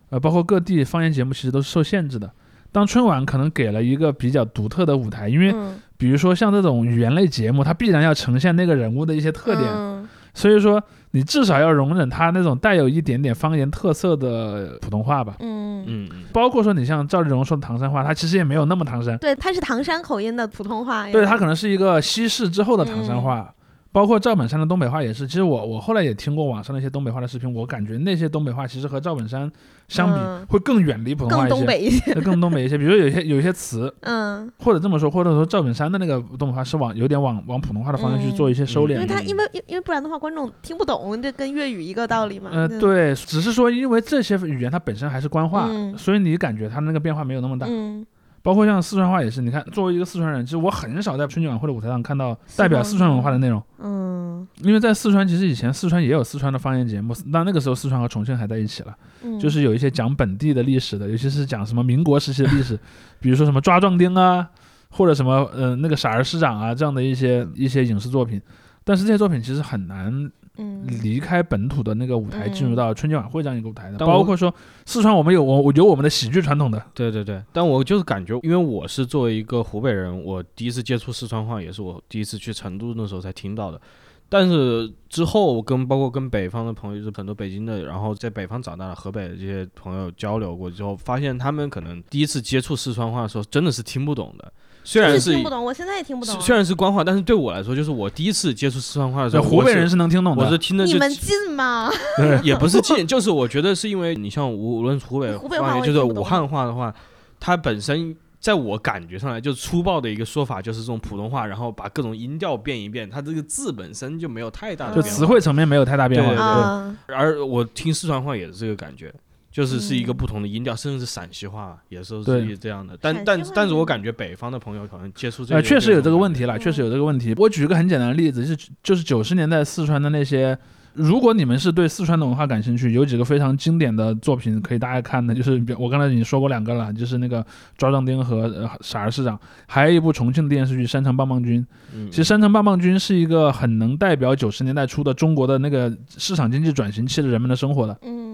呃，包括各地方言节目其实都是受限制的。当春晚可能给了一个比较独特的舞台，因为嗯比如说像这种语言类节目，它必然要呈现那个人物的一些特点，嗯。所以说你至少要容忍他那种带有一点点方言特色的普通话吧。嗯，嗯嗯，包括说你像赵丽蓉说的唐山话，它其实也没有那么唐山，对，他是唐山口音的普通话。对，它可能是一个西式之后的唐山话。包括赵本山的东北话也是，其实我我后来也听过网上的一些东北话的视频，我感觉那些东北话其实和赵本山相比嗯会更远离普通话一些，更东北一些。更东北一些。比如有些有些词，嗯，或者这么说，或者说赵本山的那个东北话是往有点往往普通话的方向去做一些收敛的。因为他因为因因为不然的话，观众听不懂，这跟粤语一个道理嘛。呃，嗯，对，只是说因为这些语言它本身还是官话，嗯所以你感觉它那个变化没有那么大。嗯包括像四川话也是，你看，作为一个四川人，其实我很少在春节晚会的舞台上看到代表四川文化的内容，嗯。因为在四川，其实以前四川也有四川的方言节目，那那个时候四川和重庆还在一起了，嗯，就是有一些讲本地的历史的，尤其是讲什么民国时期的历史，比如说什么抓壮丁啊，或者什么呃那个傻儿师长啊这样的一些一些影视作品，但是这些作品其实很难嗯离开本土的那个舞台，嗯进入到春节晚会这样一个舞台的。但我包括说四川，我们有我有我们的喜剧传统的，对对对，但我就是感觉，因为我是作为一个湖北人，我第一次接触四川话，也是我第一次去成都那时候才听到的。但是之后跟包括跟北方的朋友，就是很多北京的，然后在北方长大的河北的这些朋友交流过之后，发现他们可能第一次接触四川话的时候，真的是听不懂的。虽然是听不懂，我现在也听不懂啊。虽然是官话，但是对我来说，就是我第一次接触四川话的时候，湖北人是是能听懂的。我是听的就你们近吗？也不是近，就是我觉得是因为你像无无论是湖北湖北话方言，就是武汉话的话，它本身在我感觉上来，就粗暴的一个说法，就是这种普通话，然后把各种音调变一变，它这个字本身就没有太大的就变化词汇层面没有太大变化。对对啊，而我听四川话也是这个感觉。就是是一个嗯不同的音调，甚至是陕西话也是对是这样的，但但但是我感觉北方的朋友可能接触这呃，个确实有这个问题了。确实有这个问题。我举一个很简单的例子，是就是九十年代四川的那些，如果你们是对四川的文化感兴趣，有几个非常经典的作品可以大家看的，就是比我刚才已经说过两个了，就是那个抓壮丁和呃傻儿市长，还有一部重庆的电视剧《山城棒棒军》。嗯其实《山城棒棒军》是一个很能代表九十年代初的中国的那个市场经济转型期的人们的生活的。嗯，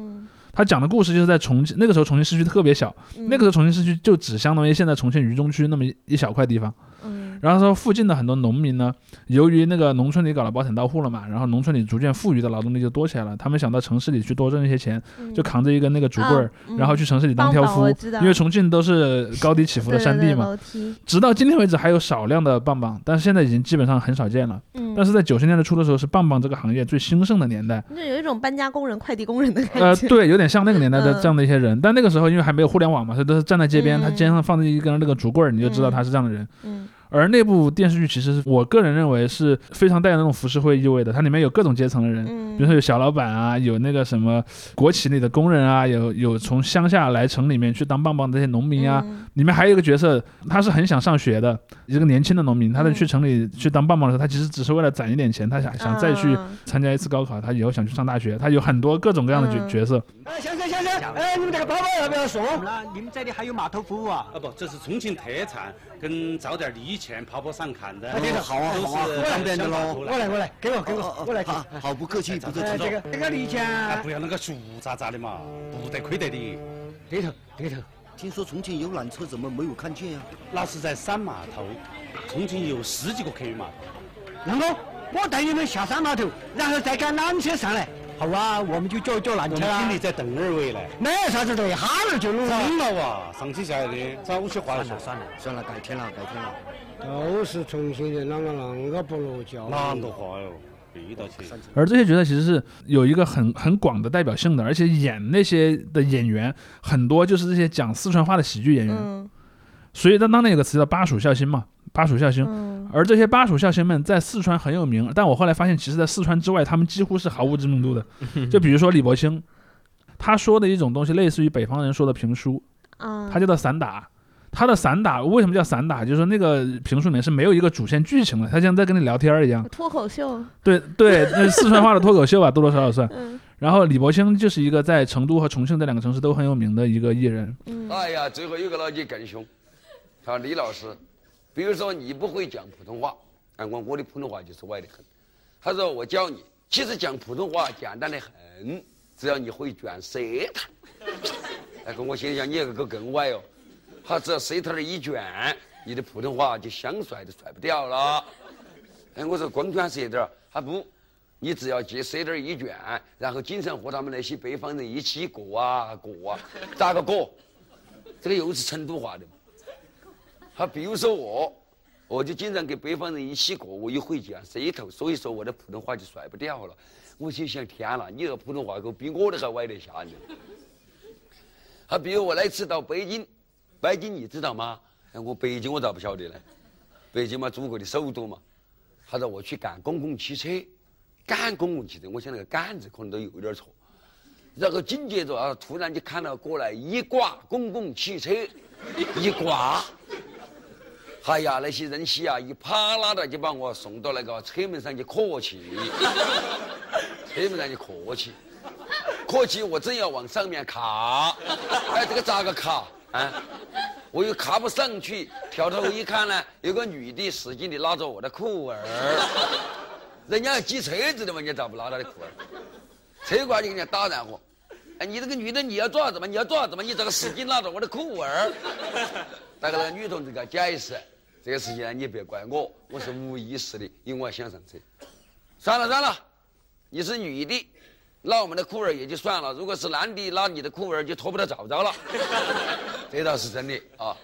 他讲的故事就是在重庆，那个时候重庆市区特别小，那个时候重庆市区就只相当于现在重庆渝中区那么一一小块地方。嗯然后说附近的很多农民呢，由于那个农村里搞了包产到户了嘛，然后农村里逐渐富裕的劳动力就多起来了，他们想到城市里去多挣一些钱，嗯就扛着一根那个竹棍儿，嗯然后去城市里当挑夫因为重庆都是 高低起伏的山地嘛。楼梯，直到今天为止还有少量的棒棒，但是现在已经基本上很少见了。嗯，但是在九十年代初的时候，是棒棒这个行业最兴盛的年代。就有一种搬家工人、快递工人的感觉呃，对，有点像那个年代的嗯这样的一些人。但那个时候因为还没有互联网嘛，所以都是站在街边，嗯他肩上放着一根那个竹棍儿，你就知道他是这样的人。嗯而那部电视剧其实是我个人认为是非常带有那种浮世绘意味的，它里面有各种阶层的人，嗯，比如说有小老板啊，有那个什么国企里的工人啊，有有从乡下来城里面去当棒棒的这些农民啊，嗯里面还有一个角色，他是很想上学的一个年轻的农民，他在嗯去城里去当棒棒的时候，他其实只是为了攒一点钱，他想想再去啊参加一次高考，他以后想去上大学，他有很多各种各样的角嗯角色。哎，先生先生，哎，你们这个包包要不要送？那你们这里还有码头服务啊？啊不，这是重庆特产，跟找点离前跑跑上看的。哎对的好啊好啊方便的喽。我来我来，给我给我，我来好。好不客气，不客哎，气。这个这个离钱啊，不要那个俗渣渣的嘛，不得亏得你。对头对头。听说重庆有缆车怎么没有看见呀？那是在三码头，重庆有十几个客运码头。那么我带你们下山码头，然后再赶缆车上来。好啊，我们就叫叫缆车啊我们经。理在等二位呢。没啥子的，一哈儿就弄了。长了哇，上去下来的，早些话了。算了算了，改天了改天了。都是重庆人，啷个啷个不落脚？啷个话哟。而这些角色其实是有一个很很广的代表性的，而且演那些的演员很多就是这些讲四川话的喜剧演员。嗯所以当当年有个词叫巴蜀孝心嘛，巴蜀孝心。嗯而这些巴蜀孝心们在四川很有名，但我后来发现，其实，在四川之外，他们几乎是毫无知名度的。就比如说李伯清，他说的一种东西，类似于北方人说的评书，啊，他叫做散打。他的散打为什么叫散打？就是说那个评书里面是没有一个主线剧情的，他像在跟你聊天一样。脱口秀，对对，那四川话的脱口秀吧，多多少少算。嗯然后李伯清就是一个在成都和重庆这两个城市都很有名的一个艺人。嗯哎呀，最后有个老姐更凶，他说李老师，比如说你不会讲普通话，哎，我我的普通话就是歪得很。他说我教你，其实讲普通话简单的很，只要你会卷舌头。哎，跟我心里想你这个更歪哦。他只要舌头儿一卷，你的普通话就想甩都甩不掉了。哎，我说光卷舌头儿，他不，你只要借舌头儿一卷，然后经常和他们那些北方人一起过啊过啊，咋个过？这个又是成都话的。他比如说我，我就经常跟北方人一起过，我一会讲舌头，所以说我的普通话就甩不掉了。我就想，天哪，你这个普通话口比我的还歪得吓人。他比如我那次到北京，北京你知道吗？哎，我北京我咋不晓得呢？北京嘛，祖国的首都嘛。他说我去赶公共汽车，赶公共汽车，我想那个“赶”字可能都有点错。然后紧接着啊，突然就看到过来一挂公共汽车，一挂，哎呀，那些人些啊，一啪啦的就把我送到那个车门上去客气，车门上去客气，客气，我正要往上面卡，哎，这个咋个卡啊？我又卡不上去，调头一看呢，有个女的使劲的拉着我的裤儿，人家要挤车子的嘛，你咋不拉她的裤儿？车管就给人家打然后。哎，你这个女的你要做啥子嘛？你要做啥子嘛？你这个使劲拉着我的裤儿。那个那个女同志给他解释，这个事情呢你别怪我，我是无意识的，因为我想上车。算了算了，你是女的，那我们的裤儿也就算了，如果是男的那你的裤儿就脱不得罩罩了。这倒是真的啊。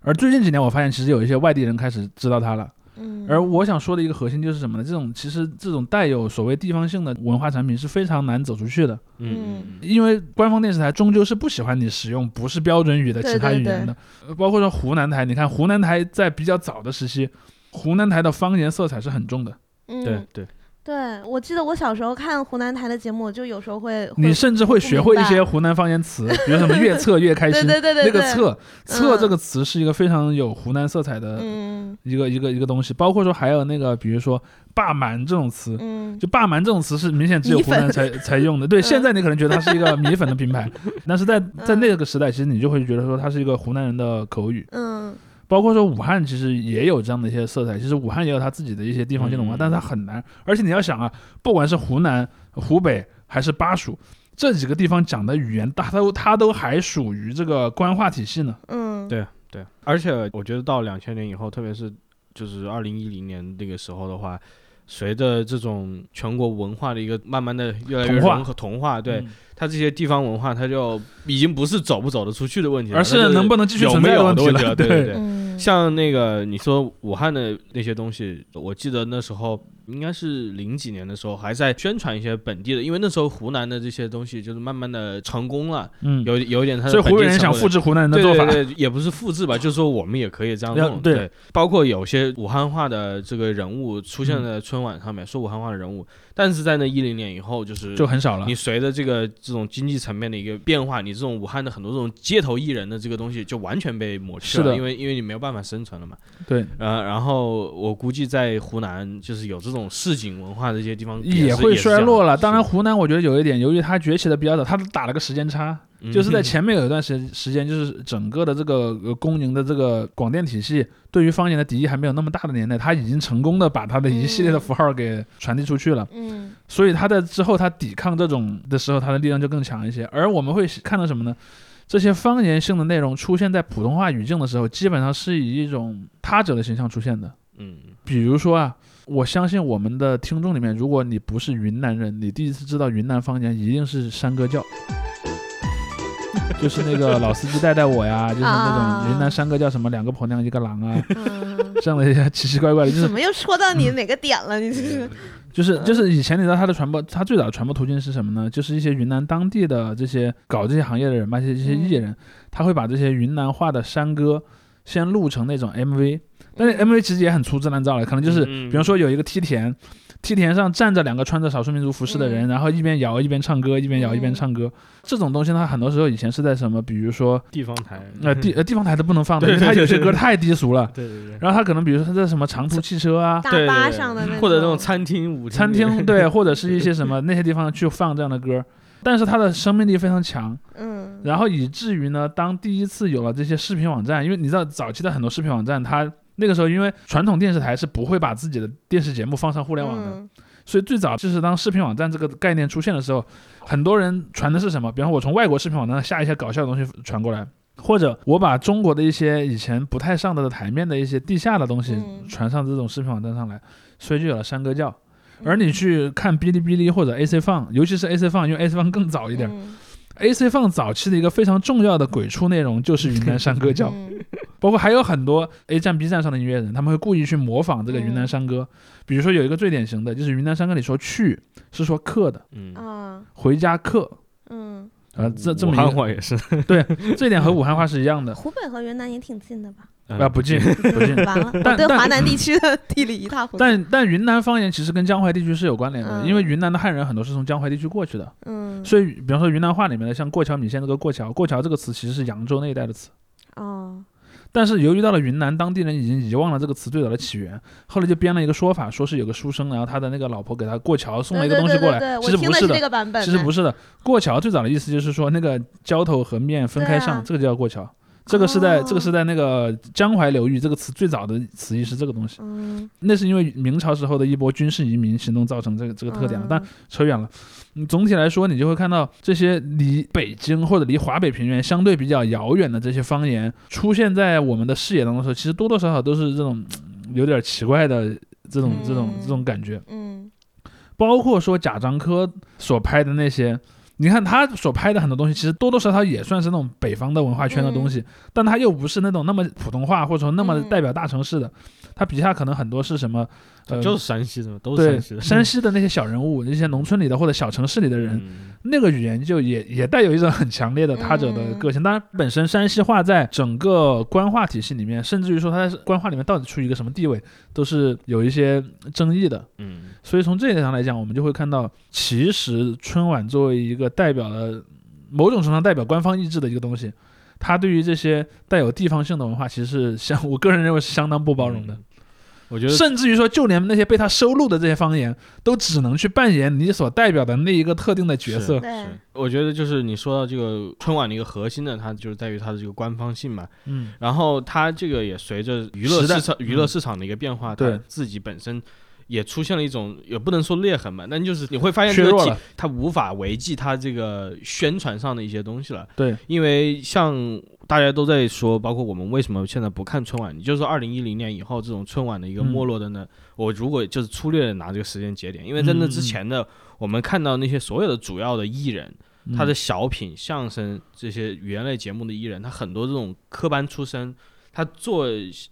而最近几年，我发现其实有一些外地人开始知道他了。嗯而我想说的一个核心就是什么呢？这种其实这种带有所谓地方性的文化产品是非常难走出去的。嗯因为官方电视台终究是不喜欢你使用不是标准语的其他语言的，呃包括说湖南台，你看湖南台在比较早的时期，湖南台的方言色彩是很重的。嗯，对对，对，我记得我小时候看湖南台的节目，就有时候会，你甚至会学会一些湖南方言词，比如什么越测越开心，对对对对对那个策策嗯这个词是一个非常有湖南色彩的嗯一个一个一个东西，包括说还有那个比如说霸蛮这种词，嗯就霸蛮这种词是明显只有湖南才才用的。对，嗯现在你可能觉得它是一个米粉的品牌，但是在在那个时代，其实你就会觉得说它是一个湖南人的口语。嗯包括说武汉其实也有这样的一些色彩，其实武汉也有它自己的一些地方性的文化，嗯但是它很难。而且你要想啊，不管是湖南、湖北还是巴蜀这几个地方讲的语言，它都它都还属于这个官话体系呢。嗯，对对，而且我觉得到两千年以后，特别是就是二零一零年那个时候的话，随着这种全国文化的一个慢慢的越来越融合同化，对、嗯。它这些地方文化，它就已经不是走不走得出去的问题了，而是能不能继续有存在的没有的问问题了对对对。嗯。像那个你说武汉的那些东西，我记得那时候应该是零几年的时候，还在宣传一些本地的，因为那时候湖南的这些东西就是慢慢的成功了，嗯。有有一点它的所以湖人想复制湖南人的做法。对对，也不是复制吧，就是说我们也可以这样弄。对。对，包括有些武汉话的这个人物出现嗯。在春晚上面，说武汉话的人物，但是在那一零年以后，就是就很少了。你随着这个这种经济层面的一个变化，你这种武汉的很多这种街头艺人的这个东西就完全被抹去了，是的。因为因为你没有办法生存了嘛。对，呃，然后我估计在湖南就是有这种市井文化的一些地方也会衰落了。当然，湖南我觉得有一点，由于它崛起的比较早，它打了个时间差，嗯就是在前面有一段时时间，就是整个的这个呃公营的这个广电体系对于方言的敌意还没有那么大的年代，它已经成功的把它的一系列的符号给传递出去了。嗯所以它在之后它抵抗这种的时候，它的力量就更强一些。而我们会看到什么呢？这些方言性的内容出现在普通话语境的时候，基本上是以一种他者的形象出现的。嗯，比如说啊，我相信我们的听众里面，如果你不是云南人，你第一次知道云南方言一定是山歌叫，就是那个老司机带带我呀，就是那种云南山歌叫什么两个婆娘一个郎啊，这样的一些奇奇怪怪的，就是怎么又戳到你哪个点了？你这是？就是就是以前你知道它的传播，它最早的传播途径是什么呢？就是一些云南当地的这些搞这些行业的人吧，这些这些艺人，他会把这些云南话的山歌先录成那种 MV，但是 MV 其实也很粗制滥造了，可能就是嗯。比方说有一个梯田。梯田上站着两个穿着少数民族服饰的人，然后一边摇一边唱歌，一边摇一边唱歌。这种东西它很多时候以前是在什么，比如说地方台，呃地呃地方台都不能放的，因对为它有些歌太低俗了。对对对。然后它可能比如说它在什么长途汽车啊，大巴上的那种，或者那种餐厅舞餐厅对，或者是一些什么那些地方去放这样的歌，但是它的生命力非常强，嗯然后以至于呢，当第一次有了这些视频网站，因为你知道早期的很多视频网站，它那个时候因为传统电视台是不会把自己的电视节目放上互联网的，嗯所以最早就是当视频网站这个概念出现的时候，很多人传的是什么？比方说我从外国视频网站上下一些搞笑的东西传过来。或者我把中国的一些以前不太上得的台面的一些地下的东西嗯传上这种视频网站上来，所以就有了山歌教。而你去看哔哩哔哩或者 AC 放，尤其是 AC 放，因为 AC 放更早一点。嗯 AC 放早期的一个非常重要的鬼畜内容就是云南山歌教，嗯包括还有很多 A 站、B 站上的音乐人，他们会故意去模仿这个云南山歌。比如说有一个最典型的，就是云南山歌里说“去”是说客的，嗯，啊回家客。嗯，啊，这这么一个汉话也是，对，这点和武汉话是一样的。湖北和云南也挺近的吧？啊，不近不近。完了，我但但对华南地区的地理一塌糊涂。但但云南方言其实跟江淮地区是有关联的，嗯因为云南的汉人很多是从江淮地区过去的，嗯，所以比方说云南话里面的像过桥米线这个过桥，过桥这个词其实是扬州那一带的词。哦，但是由于到了云南，当地人已经遗忘了这个词最早的起源，后来就编了一个说法，说是有个书生，然后他的那个老婆给他过桥送了一个东西过来，对对对对其实不的，我听的是这个版本的其实不是的。过桥最早的意思就是说那个浇头和面分开上，啊这个就叫过桥。这个是在、哦这个是在那个江淮流域，这个词最早的词义是这个东西。嗯那是因为明朝时候的一波军事移民行动造成这个这个特点了，嗯但扯远了。嗯，总体来说，你就会看到这些离北京或者离华北平原相对比较遥远的这些方言出现在我们的视野当中的时候，其实多多少少都是这种嗯有点奇怪的这种这种这种感觉。嗯包括说贾樟柯所拍的那些，你看他所拍的很多东西，其实多多少少也算是那种北方的文化圈的东西，嗯。但他又不是那种那么普通话或者说那么代表大城市的，他笔下可能很多是什么，呃，就是山西的嘛，都是山西的。山西的那些小人物，那些农村里的或者小城市里的人，嗯那个语言就也也带有一种很强烈的他者的个性。当然，本身山西话在整个官话体系里面，甚至于说它在官话里面到底处于一个什么地位，都是有一些争议的。嗯所以从这一点上来讲，我们就会看到，其实春晚作为一个代表了某种程度上代表官方意志的一个东西，它对于这些带有地方性的文化，其实是相我个人认为是相当不包容的。我觉得甚至于说，就连那些被他收录的这些方言，都只能去扮演你所代表的那一个特定的角色。对，我觉得就是你说到这个春晚的一个核心呢，它就是在于它的这个官方性嘛。嗯，然后它这个也随着娱乐市场、嗯娱乐市场的一个变化，对它自己本身也出现了一种，也不能说裂痕吧，但就是你会发现它无法维系它这个宣传上的一些东西了。对，因为像大家都在说，包括我们为什么现在不看春晚，你就说二零一零年以后这种春晚的一个嗯没落的呢？我如果就是粗略的拿这个时间节点，因为在那之前的，我们看到那些所有的主要的艺人。嗯他的小品、相声这些语言类节目的艺人，他很多这种科班出身，他做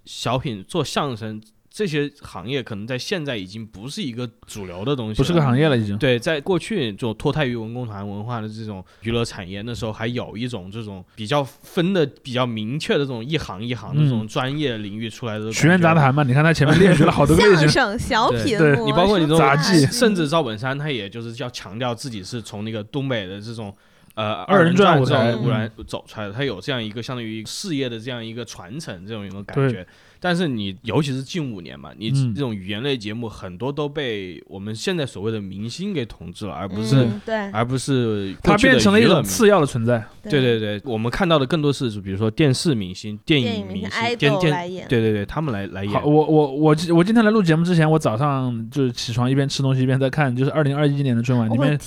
小品、做相声这些行业，可能在现在已经不是一个主流的东西，不是个行业了已经。对，在过去这种脱胎于文工团文化的这种娱乐产业，那时候还有一种这种比较分的比较明确的这种一行一行的这种嗯。专业领域出来的学院杂谈嘛，你看他前面列举了好多个类型。相声、小品，对魔你包括你这种杂技。甚至赵本山他也就是要强调自己是从那个东北的这种呃二人转舞台。这种走出来的，他有这样一个相当于事业的这样一个传承这种一种感觉。但是你尤其是近五年嘛，你嗯。这种语言类节目很多都被我们现在所谓的明星给统治了，而不是、嗯对。而不是它变成了一种次要的存在。对。对对，我们看到的更多是比如说电视明星、电影明电影明星星、电电对对对，他们来来演。好，。我我我我今天来录节目之前，我早上就是起床一边吃东西一边在看，就是二零二一年的春晚里我面，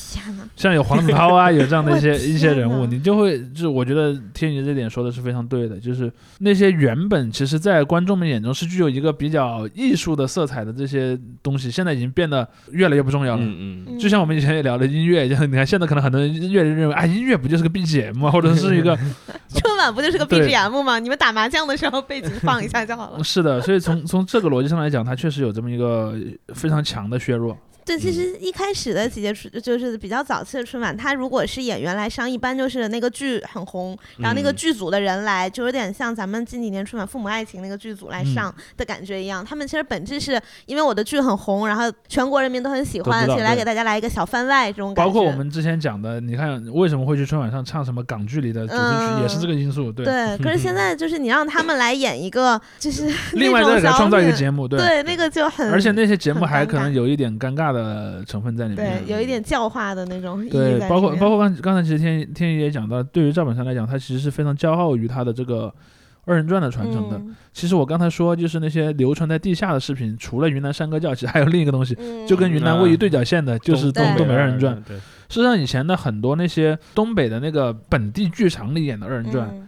像有黄子韬啊，有这样的一些一些人物，你就会就是我觉得天宇这点说的是非常对的，就是那些原本其实在观众们眼中是具有一个比较艺术的色彩的这些东西，现在已经变得越来越不重要了。嗯嗯就像我们以前也聊的音乐，就你看现在可能很多人越来越认为啊，音乐不就是个 BGM 吗？或者是一个 春晚不就是个 BGM 吗？你们打麻将的时候背景放一下就好了。是的，所以从从这个逻辑上来讲，它确实有这么一个非常强的削弱。对，其实一开始的几届春就是比较早期的春晚，他如果是演员来上，一般就是那个剧很红，然后那个嗯剧组的人来，就有点像咱们近几年春晚《父母爱情》那个剧组来嗯上的感觉一样。他们其实本质是因为我的剧很红，然后全国人民都很喜欢，都知道对所以来给大家来一个小番外这种感觉。包括我们之前讲的，你看为什么会去春晚上唱什么港剧里的主题曲，嗯也是这个因素。对，对，可是现在就是你让他们来演一个，就是另外再给他创造一个节目，对对，那个就很，而且那些节目还可能有一点尴尬的成分在里面。对，有一点教化的那种意义对，包括包括刚刚才其实天天宇也讲到，对于赵本山来讲，他其实是非常骄傲于他的这个二人转的传承的。嗯。其实我刚才说，就是那些流传在地下的视频，除了云南山歌教，其实还有另一个东西，嗯。就跟云南位于对角线的，就是东东北二人转。对，事实上，以前的很多那些东北的那个本地剧场里演的二人转，嗯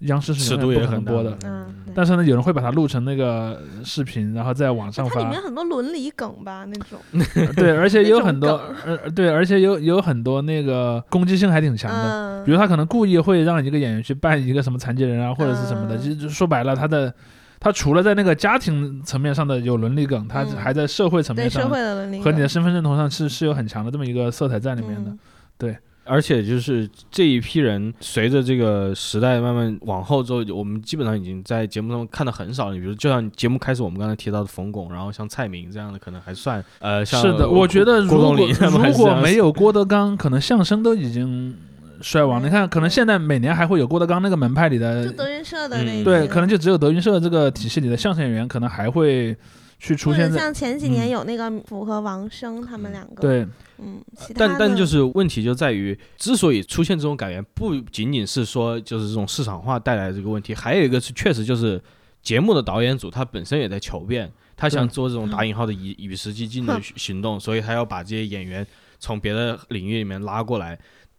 央视是尺永远不可度也很大能播的。嗯，但是呢，有人会把它录成那个视频，然后在网上发它里面。很多伦理梗吧，那种。对，而且有很多，呃，对，而且有有很多那个攻击性还挺强的。嗯比如他可能故意会让一个演员去扮一个什么残疾人啊，或者是什么的，嗯就就说白了，他的他除了在那个家庭层面上的有伦理梗，他嗯还在社会层面上对社会的伦理和你的身份认同上是是有很强的这么一个色彩在里面的。嗯对，而且就是这一批人，随着这个时代慢慢往后之后，我们基本上已经在节目中看的很少了。你比如，就像节目开始我们刚才提到的冯巩，然后像蔡明这样的，可能还算呃，像是的，我觉得如果如果 没有郭德纲，可能相声都已经衰亡了。你看，可能现在每年还会有郭德纲那个门派里的就德云社的那一嗯对，可能就只有德云社这个体系里的相声演员，可能还会去出现在像前几年嗯有那个符和王声他们两个，对，嗯，但但就是问题就在于，之所以出现这种改变，不仅仅是说就是这种市场化带来的这个问题，还有一个是确实就是节目的导演组他本身也在求变，他想做这种打引号的与与时俱进的行动，所以他要把这些演员从别的领域里面拉过来。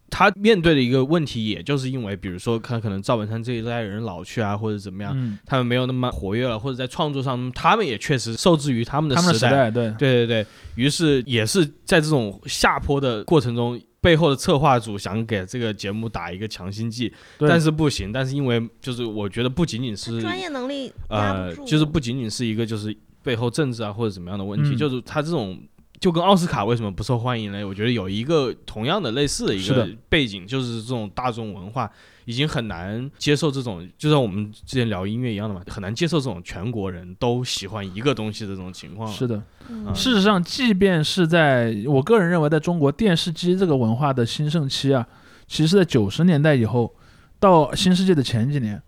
他面对的一个问题，也就是因为，比如说他可能赵本山这一代人老去啊，或者怎么样，嗯，他们没有那么活跃了，或者在创作上，他们也确实受制于他们的时代。对，对对对，于是也是在这种下坡的过程中，背后的策划组想给这个节目打一个强心剂，但是不行。但是因为就是我觉得不仅仅是专业能力呃就是不仅仅是一个就是背后政治啊或者怎么样的问题，嗯就是他这种。就跟奥斯卡为什么不受欢迎呢？我觉得有一个同样的类似的一个背景，就是这种大众文化已经很难接受这种，就像我们之前聊音乐一样的嘛，很难接受这种全国人都喜欢一个东西的这种情况。是的。嗯事实上，即便是在我个人认为，在中国电视机这个文化的兴盛期啊，其实是在九十年代以后到新世界的前几年，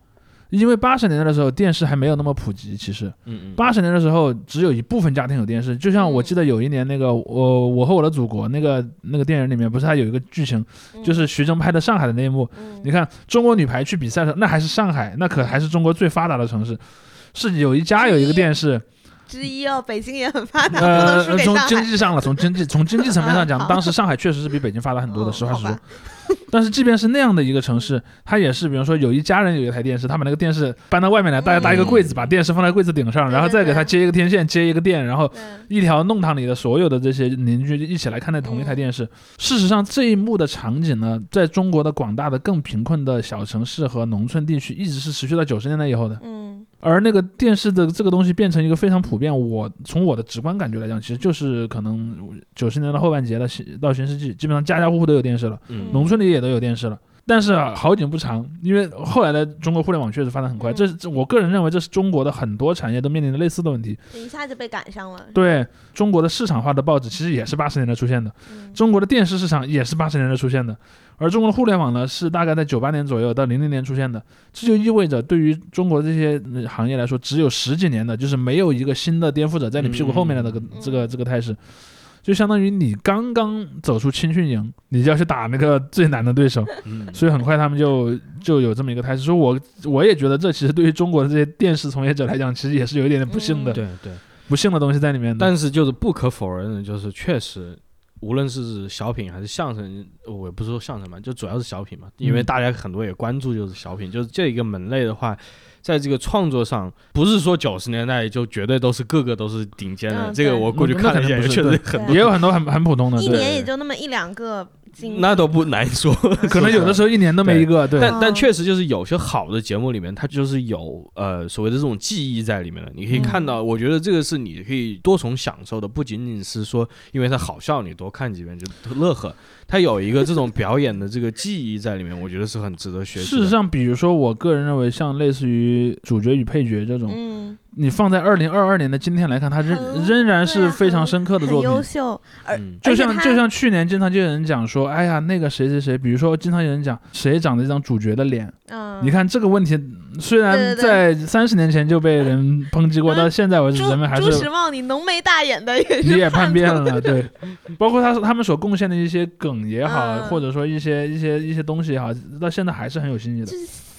因为八十年代的时候电视还没有那么普及，其实八十年的时候只有一部分家庭有电视。就像我记得有一年那个我我和我的祖国那个那个电影里面，不是还有一个剧情，就是徐峥拍的上海的那一幕。嗯你看中国女排去比赛的时候，那还是上海，那可还是中国最发达的城市，是有一家有一个电视。之一哦，北京也很发达，不能呃，从。经济上了，从经济从经济层面上讲，当时上海确实是比北京发达很多的，嗯实话实说。但是即便是那样的一个城市，它也是，比如说有一家人有一台电视，他把那个电视搬到外面来，大家搭一个柜子，把电视放在柜子顶上，然后再给它接一个天线，接一个电，然后一条弄堂里的所有的这些邻居一起来看那同一台电视。事实上，这一幕的场景呢，在中国的广大的更贫困的小城市和农村地区，一直是持续到九十年代以后的。嗯，而那个电视的这个东西变成一个非常普遍，我从我的直观感觉来讲，其实就是可能九十年代后半截的，到新世纪，基本上家家户户都有电视了，嗯农村里也都有电视了。但是啊，好景不长，因为后来的中国互联网确实发展很快，嗯这是这我个人认为这是中国的很多产业都面临的类似的问题。一下就被赶上了。对中国的市场化的报纸，其实也是八十年代出现的，嗯中国的电视市场也是八十年代出现的，而中国的互联网呢，是大概在九八年左右到零零年出现的。这就意味着，对于中国这些呃行业来说，只有十几年的，就是没有一个新的颠覆者在你屁股后面的这个、嗯这个这个态势。就相当于你刚刚走出青训营，你就要去打那个最难的对手，嗯所以很快他们就就有这么一个态势。所以我我也觉得这其实对于中国的这些电视从业者来讲，其实也是有一点点不幸的，对对。不幸的东西在里面的。但是就是不可否认的，就是确实，无论是小品还是相声，我也不是说相声嘛，就主要是小品嘛，因为嗯大家很多也关注就是小品，就是这一个门类的话，在这个创作上，不是说九十年代就绝对都是个个都是顶尖的，嗯这个我过去看了一下，那肯定不是确实很多。也有很多很很普通的，一年也就那么一两个金，那都不难说，可能有的时候一年都没一个，对，但但哦确实就是有些好的节目里面，它就是有呃所谓的这种记忆在里面的。你可以看到，我觉得这个是你可以多重享受的，不仅仅是说因为它好笑你多看几遍就乐呵，它有一个这种表演的这个技艺在里面，我觉得是很值得学习。事实上，比如说，我个人认为，像类似于主角与配角这种，嗯，你放在二零二二年的今天来看，它仍很仍然是非常深刻的作品。优秀，就像就像去年经常就有人讲说，哎呀，那个谁谁谁，比如说经常有人讲谁长了一张主角的脸，嗯，你看这个问题，虽然在三十年前就被人抨击过，嗯到现在为止，人们还是朱时茂，你浓眉大眼的也你也叛变了，对，包括他他们所贡献的一些梗也好，嗯。或者说一些一些一些东西也好，到现在还是很有新意的。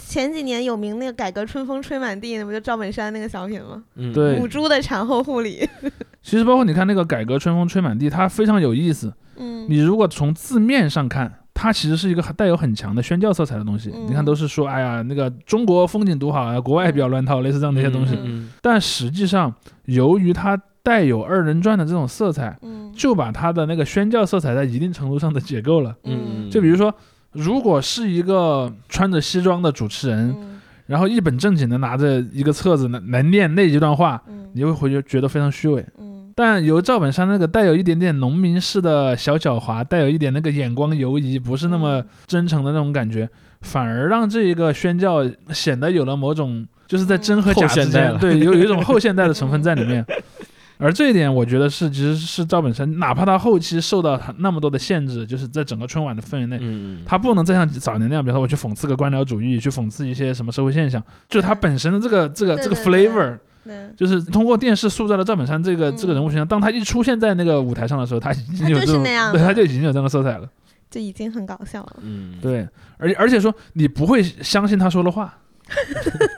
前几年有名那个改革春风吹满地，那不就赵本山那个小品吗？嗯。对。母猪的产后护理，其实包括你看那个“改革春风吹满地”，它非常有意思。嗯，你如果从字面上看，它其实是一个带有很强的宣教色彩的东西。嗯你看，都是说，哎呀，那个中国风景独好啊，国外比较乱套，类似这样的一些东西。嗯但实际上，由于它带有二人转的这种色彩，嗯就把它的那个宣教色彩在一定程度上的解构了。嗯，就比如说，如果是一个穿着西装的主持人，嗯然后一本正经的拿着一个册子来来念那一段话，嗯你会回去觉得非常虚伪。嗯但由赵本山那个带有一点点农民式的小狡猾，带有一点那个眼光游移，不是那么真诚的那种感觉，反而让这一个宣教显得有了某种就是在真和假之间，对，有有一种 后现代的成分在里面。而这一点，我觉得是其实是赵本山，哪怕他后期受到他那么多的限制，就是在整个春晚的氛围内，嗯。他不能再像早年那样，比如说我去讽刺个官僚主义，去讽刺一些什么社会现象，就是他本身的这个这个这个对对对就是通过电视塑造了赵本山这个、这个人物形象。当他一出现在那个舞台上的时候，他已经有这种，是那样对，他就已经有这样的色彩了。就已经很搞笑了。嗯，对，而且而且说你不会相信他说的话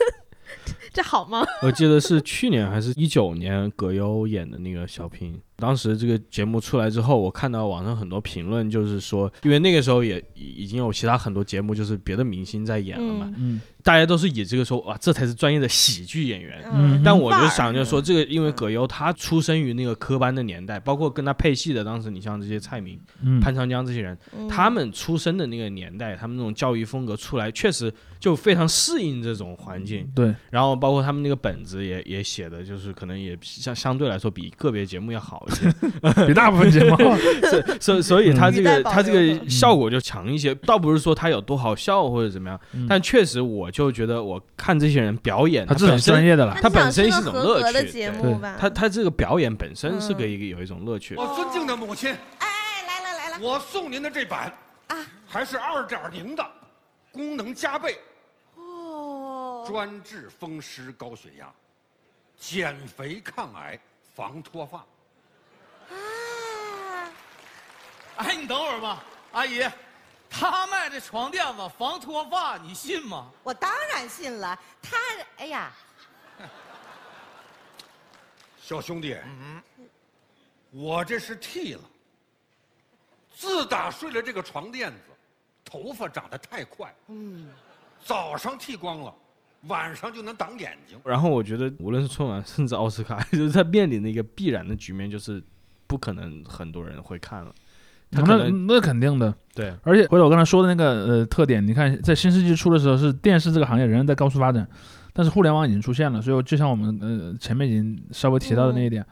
这好吗？我记得是去年还是一九年，葛优演的那个小品。当时这个节目出来之后，我看到网上很多评论，就是说，因为那个时候也已经有其他很多节目，就是别的明星在演了嘛，嗯。大家都是以这个说哇，这才是专业的喜剧演员。嗯。但我就想着说，这个因为葛优他出生于那个科班的年代，包括跟他配戏的，当时你像这些蔡明、嗯。潘长江这些人，嗯。他们出生的那个年代，他们那种教育风格出来，确实就非常适应这种环境。对，然后包括他们那个本子也也写的，就是可能也相相对来说比个别节目要好一些，比大部分节目。所以所以所以他这个他这个效果就强一些，倒不是说他有多好笑或者怎么样，嗯。但确实我就觉得我看这些人表演，他至少本身是专业的了。他本身是是一种乐趣，对？他他这个表演本身是嗯。个一个有一种乐趣。我尊敬的母亲，哎哎，来了来了。我送您的这版啊！还是二点零的，功能加倍，哦，专治风湿高血压，减肥抗癌，防脱发。啊，哎，你等会儿吧，阿姨，他卖这床垫子防脱发，你信吗？我当然信了。他，哎呀，小兄弟，我这是剃了。自打睡了这个床垫子，头发长得太快，嗯，早上剃光了，晚上就能挡眼睛。然后我觉得，无论是春晚，甚至奥斯卡，就是在面临的一个必然的局面，就是不可能很多人会看了。他那那肯定的，对，而且回头我刚才说的那个呃特点，你看在新世纪初的时候，是电视这个行业仍然在高速发展，但是互联网已经出现了，所以就像我们呃前面已经稍微提到的那一点，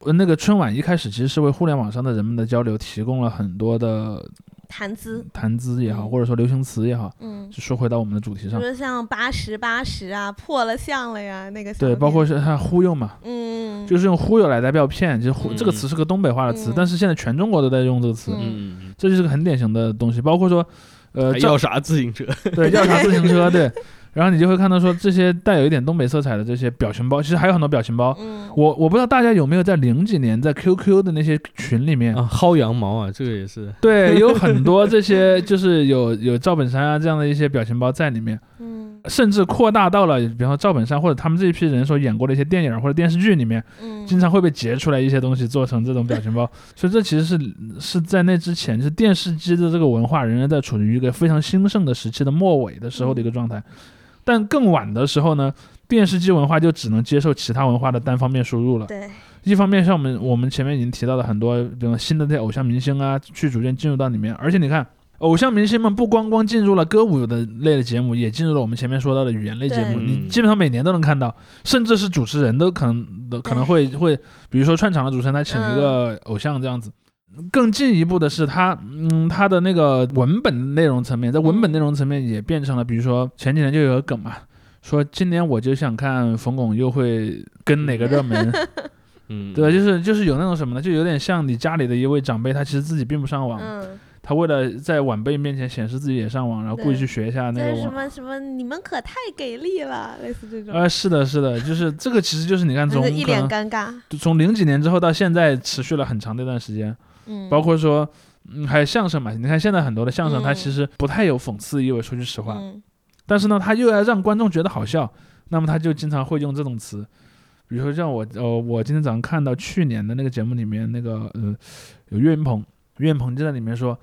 呃那个春晚一开始其实是为互联网上的人们的交流提供了很多的谈资，谈资也好，嗯。或者说流行词也好，嗯，就说回到我们的主题上，比如说像八十八十啊，破了相了呀，那个对，包括是他忽悠嘛，嗯，就是用忽悠来代表骗，其实忽、嗯。这个词是个东北话的词，嗯。但是现在全中国都在用这个词，嗯。嗯。这就是个很典型的东西，包括说，呃，要啥自行车？对，要啥自行车，对。然后你就会看到说这些带有一点东北色彩的这些表情包，其实还有很多表情包。嗯，我我不知道大家有没有在零几年在 QQ 的那些群里面，啊，薅羊毛啊，这个也是。对，有很多这些就是有 有赵本山啊这样的一些表情包在里面，嗯甚至扩大到了比方说赵本山或者他们这一批人所演过的一些电影或者电视剧里面，嗯，经常会被截出来一些东西做成这种表情包。所以这其实是是在那之前，就是电视机的这个文化仍然在处于一个非常兴盛的时期的末尾的时候的一个状态。但更晚的时候呢，电视机文化就只能接受其他文化的单方面输入了。对，一方面像我们我们前面已经提到的很多，比如新的那些偶像明星啊，去逐渐进入到里面，而且你看。偶像明星们不光光进入了歌舞的类的节目，也进入了我们前面说到的语言类节目。你基本上每年都能看到，甚至是主持人都可能都可能会会，比如说串场的主持人他请一个偶像这样子。更进一步的是他，嗯，他的那个文本内容层面，在文本内容层面也变成了，比如说前几年就有个梗嘛，说今年我就想看冯巩又会跟哪个热门，嗯，对吧？就是就是有那种什么呢？就有点像你家里的一位长辈，他其实自己并不上网，嗯，他为了在晚辈面前显示自己也上网，然后故意去学一下那这是什。么什么？你们可太给力了，类似这种，呃，是的，是的，就是这个，其实就是你看从一脸尴尬，从零几年之后到现在，持续了很长的一段时间，嗯，包括说，嗯，还有相声嘛，你看现在很多的相声，它嗯其实不太有讽刺意味，说句实话，嗯但是呢，他又要让观众觉得好笑，那么他就经常会用这种词，比如说像我，呃，我今天早上看到去年的那个节目里面，那个呃，有岳云鹏，岳云鹏就在里面说，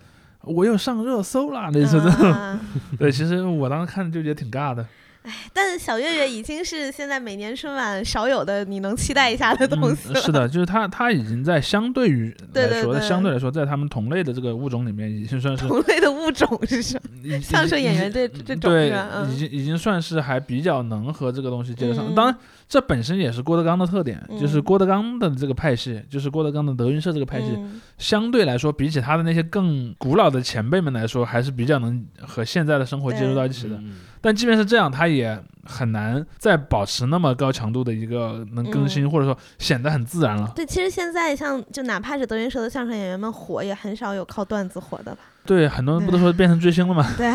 我又上热搜了，类似这种。啊 对，其实我当时看就觉得挺尬的。但是小岳岳已经是现在每年春晚少有的你能期待一下的东西了。嗯是的，就是他他已经在相对于来说，对对对相对来说，在他们同类的这个物种里面，已经算是同类的物种是什已么？相声演员这这种对？，嗯已经已经算是还比较能和这个东西接得上。嗯当然，这本身也是郭德纲的特点，就是嗯郭德纲的这个派系，就是郭德纲的德云社这个派系，嗯相对来说，比起他的那些更古老的前辈们来说，还是比较能和现在的生活接触到一起的。嗯但即便是这样，他也很难再保持那么高强度的一个能更新，嗯或者说显得很自然了。对，其实现在像就哪怕是德云社的相声演员们火，也很少有靠段子火的吧？对，很多人不都说变成追星了吗？对，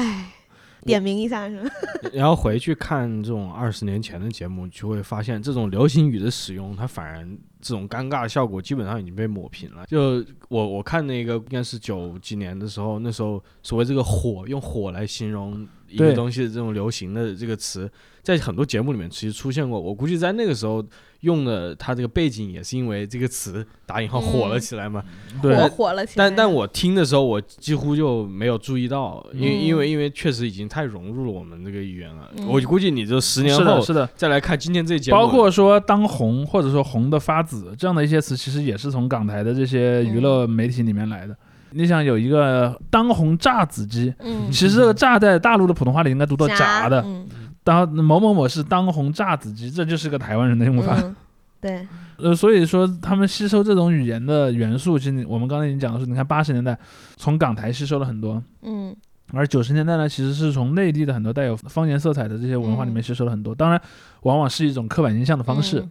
点名一下是吧？然后回去看这种二十年前的节目，就会发现这种流行语的使用，它反而这种尴尬的效果基本上已经被抹平了。就我我看那个应该是九几年的时候，那时候所谓这个火，用火来形容一个东西的这种流行的这个词，在很多节目里面其实出现过。我估计在那个时候用的它这个背景也是因为这个词打引号火了起来嘛。对火火了起来。但但我听的时候，我几乎就没有注意到，因为、嗯因为因为确实已经太融入了我们这个语言了。嗯我估计你这十年是的，后是的，再来看今天这节目，包括说当红或者说红的发紫这样的一些词，其实也是从港台的这些娱乐媒体里面来的。你想有一个当红炸子鸡，嗯，其实这个炸在大陆的普通话里应该读作炸的，嗯。当某某某是当红炸子鸡，这就是个台湾人的用法。嗯，对，呃，所以说他们吸收这种语言的元素，其实我们刚才已经讲的是，你看八十年代从港台吸收了很多，嗯。而九十年代呢，其实是从内地的很多带有方言色彩的这些文化里面嗯。吸收了很多。当然，往往是一种刻板印象的方式。嗯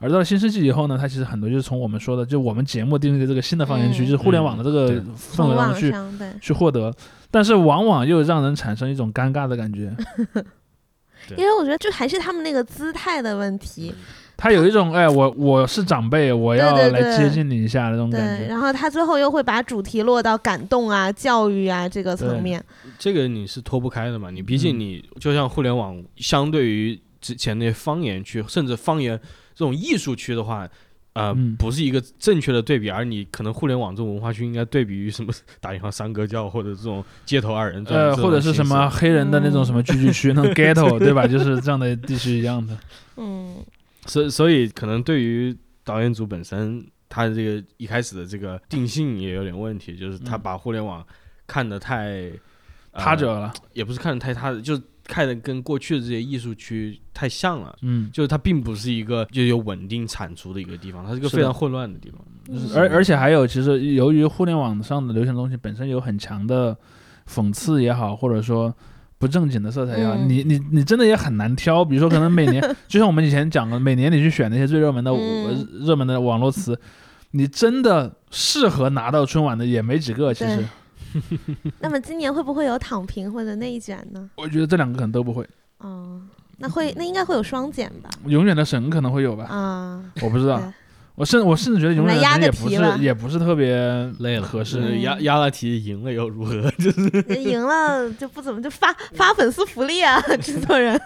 而到了新世纪以后呢，它其实很多就是从我们说的，就我们节目定义的这个新的方言区，嗯就是互联网的这个对氛围当中去上，去获得，但是往往又让人产生一种尴尬的感觉。对因为我觉得就还是他们那个姿态的问题。他有一种哎，我我是长辈，我要来接近你一下那种感对，觉。然后他最后又会把主题落到感动啊、教育啊这个层面。这个你是脱不开的嘛。你毕竟嗯你就像互联网，相对于之前那些方言区，甚至方言这种艺术区的话。呃，嗯不是一个正确的对比，而你可能互联网这种文化区应该对比于什么 打比方三哥教或者这种街头二人转，呃，或者是什么黑人的那种嗯什么聚居区，那种 ghetto，对吧？就是这样的地区一样的。嗯所以所以可能对于导演组本身，他这个一开始的这个定性也有点问题，就是他嗯把互联网看得太他者了，也不是看得太他，就是看的跟过去的这些艺术区太像了。嗯，就是它并不是一个就有稳定产出的一个地方，它是一个非常混乱的地方。而而且还有，其实由于互联网上的流行东西本身有很强的讽刺也好，或者说不正经的色彩也好，嗯你你你真的也很难挑。比如说，可能每年 就像我们以前讲的，每年你去选那些最热门的、嗯热门的网络词，你真的适合拿到春晚的也没几个。其实对，那么今年会不会有躺平或者内卷呢？我觉得这两个可能都不会，哦，那会那应该会有双减吧？永远的神可能会有吧，啊，我不知道。我甚我甚至觉得永远也不是也不是特别累了合适。嗯压压了题赢了又如何？就是赢了就不怎么就发发粉丝福利啊，制作人。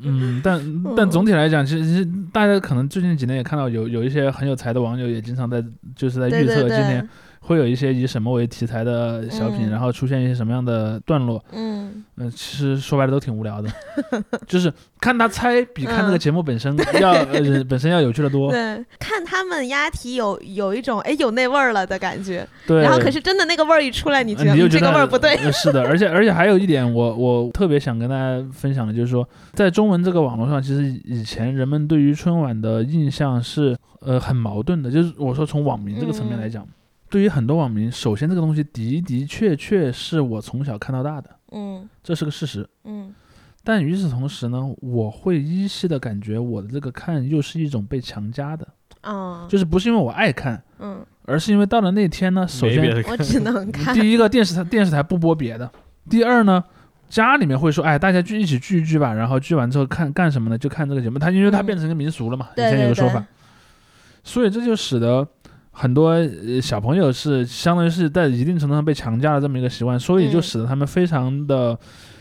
嗯，但但总体来讲，其实大家可能最近几年也看到有有一些很有才的网友也经常在就是在预对对对测今年会有一些以什么为题材的小品，嗯然后出现一些什么样的段落。嗯，嗯、其实说白了都挺无聊的，就是看他猜比看那个嗯节目本身 要、呃本身要有趣的多。对，看他们押题有有一种哎有那味儿了的感觉，对，然后可是真的那个味儿一出来，你觉得嗯这个味儿不对。呃是的，而且而且还有一点我，我特别想跟大家分享的，就是说，在中文这个网络上，其实以前人们对于春晚的印象是呃很矛盾的。就是我说从网民这个层面来讲，对于很多网民，首先这个东西的的确确是我从小看到大的，嗯。这是个事实。嗯。但与此同时呢，我会依稀的感觉我的这个看又是一种被强加的，啊，就是不是因为我爱看，嗯，而是因为到了那天呢，首先我只能看。第一个电视台电视台不播别的，第二呢，家里面会说，哎，大家聚一起聚一聚吧，然后聚完之后看干什么呢？就看这个节目，它因为它嗯。变成一个民俗了嘛，对以前有个对对。说法，所以这就使得很多呃小朋友是相当于是在一定程度上被强加了这么一个习惯，所以就嗯。使得他们非常的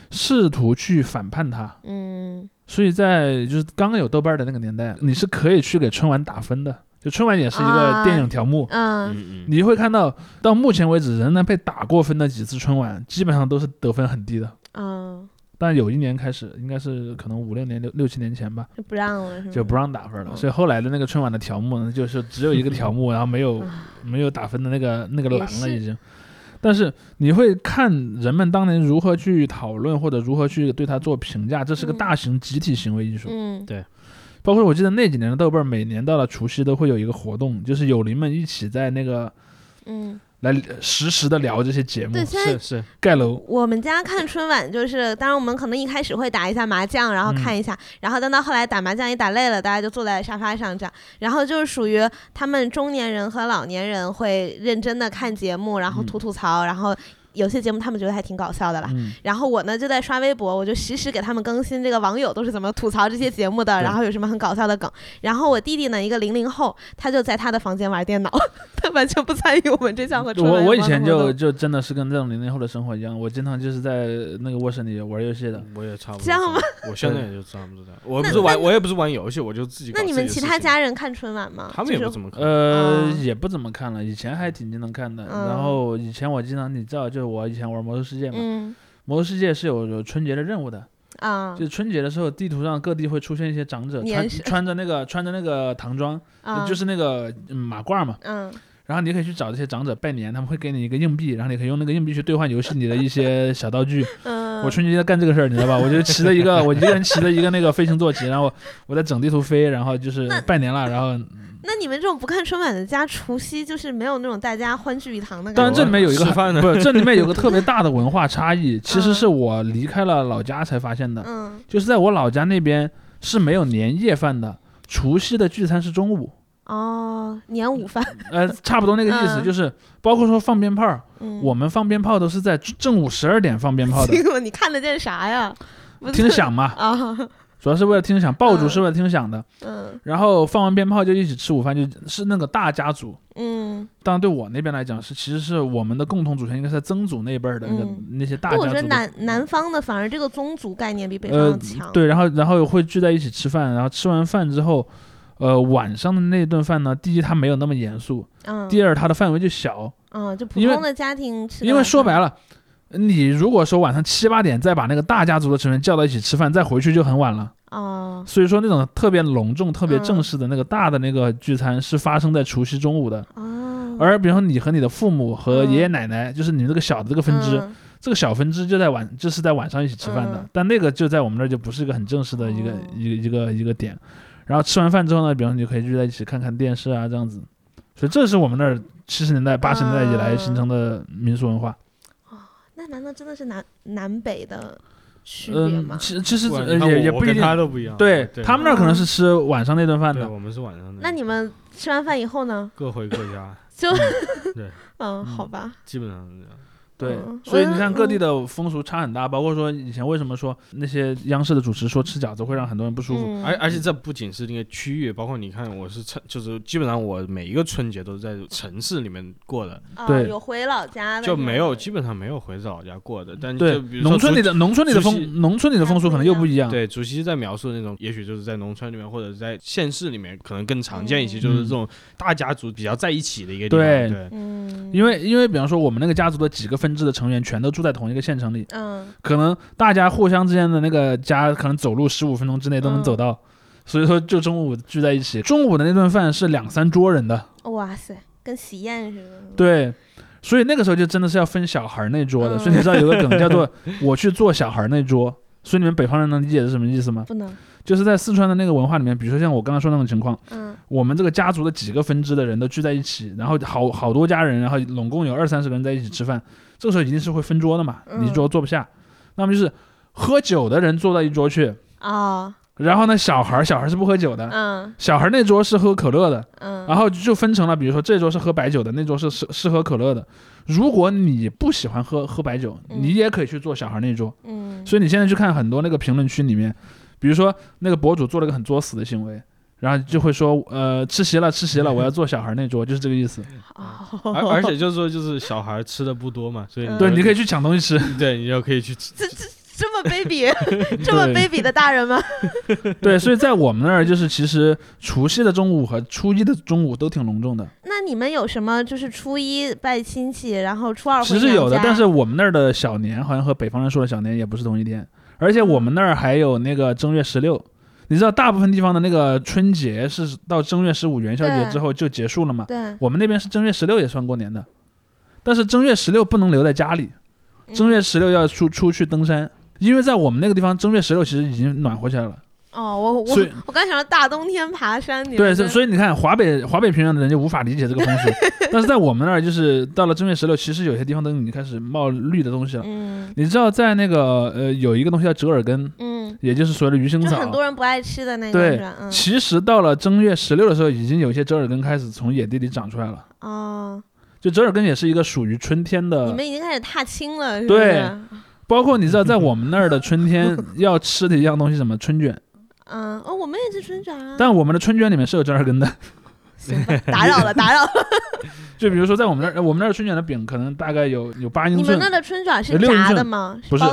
试图去反叛它。嗯。所以在就是刚刚有豆瓣的那个年代，你是可以去给春晚打分的。就春晚也是一个电影条目，嗯。你会看到到目前为止仍然被打过分的几次春晚，基本上都是得分很低的。嗯，但有一年开始，应该是可能五六年、六六七年前吧，就不让了？就不让打分了。所以后来的那个春晚的条目呢，就是只有一个 条目，然后没有没有打分的那个那个栏了已经。但是你会看人们当年如何去讨论或者如何去对它做评价，这是个大型集体行为艺术。嗯，对。包括我记得那几年的豆瓣，每年到了除夕都会有一个活动，就是友邻们一起在那个嗯。来实时的聊这些节目，对现在是是盖楼。我们家看春晚就是，当然我们可能一开始会打一下麻将，然后看一下，然后等到后来打麻将也打累了，大家就坐在沙发上这样，然后就是属于他们中年人和老年人会认真的看节目，然后吐吐槽，然后。有些节目他们觉得还挺搞笑的啦，嗯然后我呢就在刷微博，我就实时给他们更新这个网友都是怎么吐槽这些节目的，然后有什么很搞笑的梗。然后我弟弟呢，一个零零后，他就在他的房间玩电脑，他完全不参与我们这项活动我我以前就就真的是跟这种零零后的生活一样，我经常就是在那个卧室里玩游戏的。我也差不多。这样吗？我现在也就差不多这样。我不是玩，我也不是玩游戏，我就自己搞那你们其他家人看春晚吗？他们也不怎么看。呃，啊也不怎么看了，以前还挺经常看的。嗯然后以前我经常，你知道，就是我以前玩魔兽世界嘛，嗯魔兽世界是有有春节的任务的。啊就是春节的时候，地图上各地会出现一些长者，穿穿着那个穿着那个唐装，啊就是那个嗯马褂嘛。嗯然后你可以去找这些长者拜年，他们会给你一个硬币，然后你可以用那个硬币去兑换游戏里的一些 小道具。嗯，我春节在干这个事儿，你知道吧？我就骑着一个，我一个人骑着一个那个飞行坐骑，然后我在整地图飞，然后就是拜年了，然后那你们这种不看春晚的家，除夕就是没有那种大家欢聚一堂的感觉。当然这里面有一个 不是，这里面有个特别大的文化差异，其实是我离开了老家才发现的。嗯。就是在我老家那边是没有年夜饭的，除夕的聚餐是中午。哦，年午饭。呃，差不多那个意思，嗯。就是包括说放鞭炮，嗯。我们放鞭炮都是在正午十二点放鞭炮的，这 个你看得见啥呀？听着响嘛，啊，主要是为了听响，爆竹是为了听响的。嗯然后放完鞭炮就一起吃午饭，就是那个大家族。嗯。当然，对我那边来讲是，其实是我们的共同祖先应该是在曾祖那辈儿的那个、嗯那些大，家族。我觉得南南方的反而这个宗族概念比北方强。，对，然后然后会聚在一起吃饭，然后吃完饭之后，呃，晚上的那顿饭呢，第一它没有那么严肃，嗯第二它的范围就小，嗯，就普通的家庭吃。因为说白了，你如果说晚上七八点再把那个大家族的成员叫到一起吃饭，再回去就很晚了。哦，所以说那种特别隆重、特别嗯正式的那个大的那个聚餐是发生在除夕中午的。哦，而比如说你和你的父母和爷爷奶奶，就是你这个小的这个分支，嗯这个小分支就在晚就是在晚上一起吃饭的，嗯但那个就在我们那儿就不是一个很正式的一个、一个一个一个点。然后吃完饭之后呢，比方说你就可以聚在一起看看电视啊，这样子。所以这是我们那儿七十年代、八十年代以来形成的民俗文化。那难道真的是南南北的区别嗯吗？，其其实也也不一定，他都不一样对对他们那儿可能是吃晚上那顿饭对，的，我们是晚上的，那你们吃完饭以后呢？各回各家。就对，嗯，好吧。基本上是这样。对嗯，所以你看各地的风俗差很大，包括说以前为什么说那些央视的主持说吃饺子会让很多人不舒服，嗯而而且这不仅是那个区域，包括你看，我是城，就是基本上我每一个春节都是在城市里面过的，啊对有回老家的就没有，基本上没有回老家过的。但对就比如说农村里的农村里的风农村里的风俗可能又不一样。对，主席在描述的那种，也许就是在农村里面或者在县市里面，可能更常见一些，就是这种大家族比较在一起的一个地方。对对，嗯因为因为比方说我们那个家族的几个分支的成员全都住在同一个县城里，嗯可能大家互相之间的那个家可能走路十五分钟之内都能走到，所以说就中午聚在一起。中午的那顿饭是两三桌人的，哇塞，跟喜宴似的。对，所以那个时候就真的是要分小孩儿那桌的。嗯所以你知道有个梗叫做 “我去做小孩儿那桌”，所以你们北方人能理解是什么意思吗？不能。就是在四川的那个文化里面，比如说像我刚刚说那种情况，嗯我们这个家族的几个分支的人都聚在一起，然后好好多家人，然后拢共有二三十个人在一起吃饭，这个时候一定是会分桌的嘛，嗯。你一桌坐不下，那么就是喝酒的人坐到一桌去，哦。然后呢小孩儿小孩儿是不喝酒的，嗯。小孩儿那桌是喝可乐的，嗯。然后就分成了，比如说这桌是喝白酒的，那桌是是是喝可乐的。如果你不喜欢喝喝白酒，你也可以去做小孩那桌。嗯。所以你现在去看很多那个评论区里面，比如说那个博主做了个很作死的行为，然后就会说，呃，吃席了吃席了，我要坐小孩那桌，就是这个意思。哦而而且就是说，就是小孩吃的不多嘛，所以嗯对，你可以去抢东西吃。对，你就可以去吃。这这这么卑鄙，这么卑鄙的大人吗？对，所以在我们那儿就是其实除夕的中午和初一的中午都挺隆重的。那你们有什么就是初一拜亲戚，然后初二回其实有的，但是我们那儿的小年好像和北方人说的小年也不是同一天，而且我们那儿还有那个正月十六。你知道大部分地方的那个春节是到正月十五元宵节之后就结束了嘛？对我们那边是正月十六也算过年的，但是正月十六不能留在家里，正月十六要出出去登山，因为在我们那个地方正月十六其实已经暖和起来了。哦，我我我刚想到大冬天爬山，你对，所所以你看华北华北平原的人就无法理解这个风俗，但是在我们那儿就是到了正月十六，其实有些地方都已经开始冒绿的东西了。嗯。你知道在那个呃有一个东西叫折耳根，嗯，也就是所谓的鱼腥就草，很多人不爱吃的那个对？，嗯，其实到了正月十六的时候，已经有一些折耳根开始从野地里长出来了。哦，就折耳根也是一个属于春天的你的，们已经开始踏青了，是不对。是？包括你知道在我们那儿的春天 要吃的一样东西，什么？春卷，嗯，哦，我们也是春卷啊。但我们的春卷里面是有折耳根的。行吧，打扰了，打扰了。就比如说在我们那儿，我们那儿春卷的饼可能大概有有八英寸你们，那的春卷是炸的吗？不是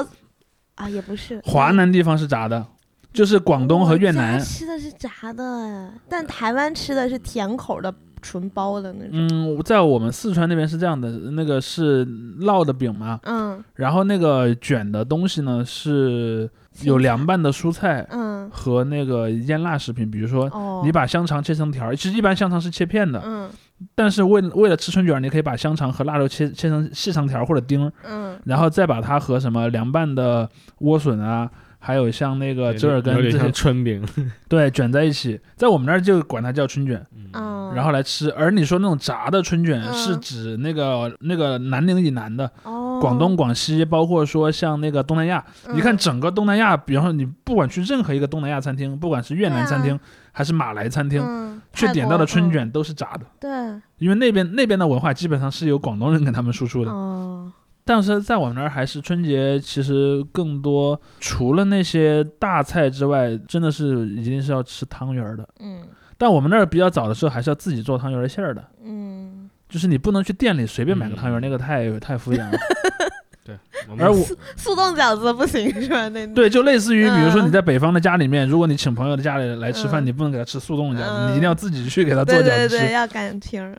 啊，也不是。华南地方是炸的，就是广东和越南。吃的是炸的哎，但台湾吃的是甜口的纯包的那种。嗯，在我们四川那边是这样的，那个是烙的饼嘛，嗯。然后那个卷的东西呢是有凉拌的蔬菜，嗯。和那个腌辣食品，比如说哦。你把香肠切成条儿，其实一般香肠是切片的，嗯。但是为为了吃春卷儿，你可以把香肠和腊肉切切成细长条或者丁，嗯。然后再把它和什么凉拌的莴笋啊，还有像那个折耳根这些有点像春饼，对卷在一起，在我们那儿就管它叫春卷，嗯，然后来吃。而你说那种炸的春卷，嗯是指那个那个南宁以南的，哦，广东、广西，包括说像那个东南亚，你看嗯整个东南亚，比方说你不管去任何一个东南亚餐厅，不管是越南餐厅还是马来餐厅，嗯，去点到的春，嗯卷都是炸的，对，因为那边那边的文化基本上是由广东人给他们输出的。哦，但是在我们那儿，还是春节其实更多，除了那些大菜之外，真的是一定是要吃汤圆儿的。嗯但我们那儿比较早的时候，还是要自己做汤圆儿馅儿的，嗯，就是你不能去店里随便买个汤圆儿，那个太太敷衍了。对，而我速冻饺子不行是吧？那 对，就类似于比如说嗯你在北方的家里面，如果你请朋友的家里来吃饭，嗯你不能给他吃速冻饺子，嗯你一定要自己去给他做饺子吃。对对对，要擀皮儿。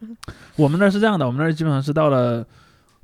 我们那儿是这样的，我们那儿基本上是到了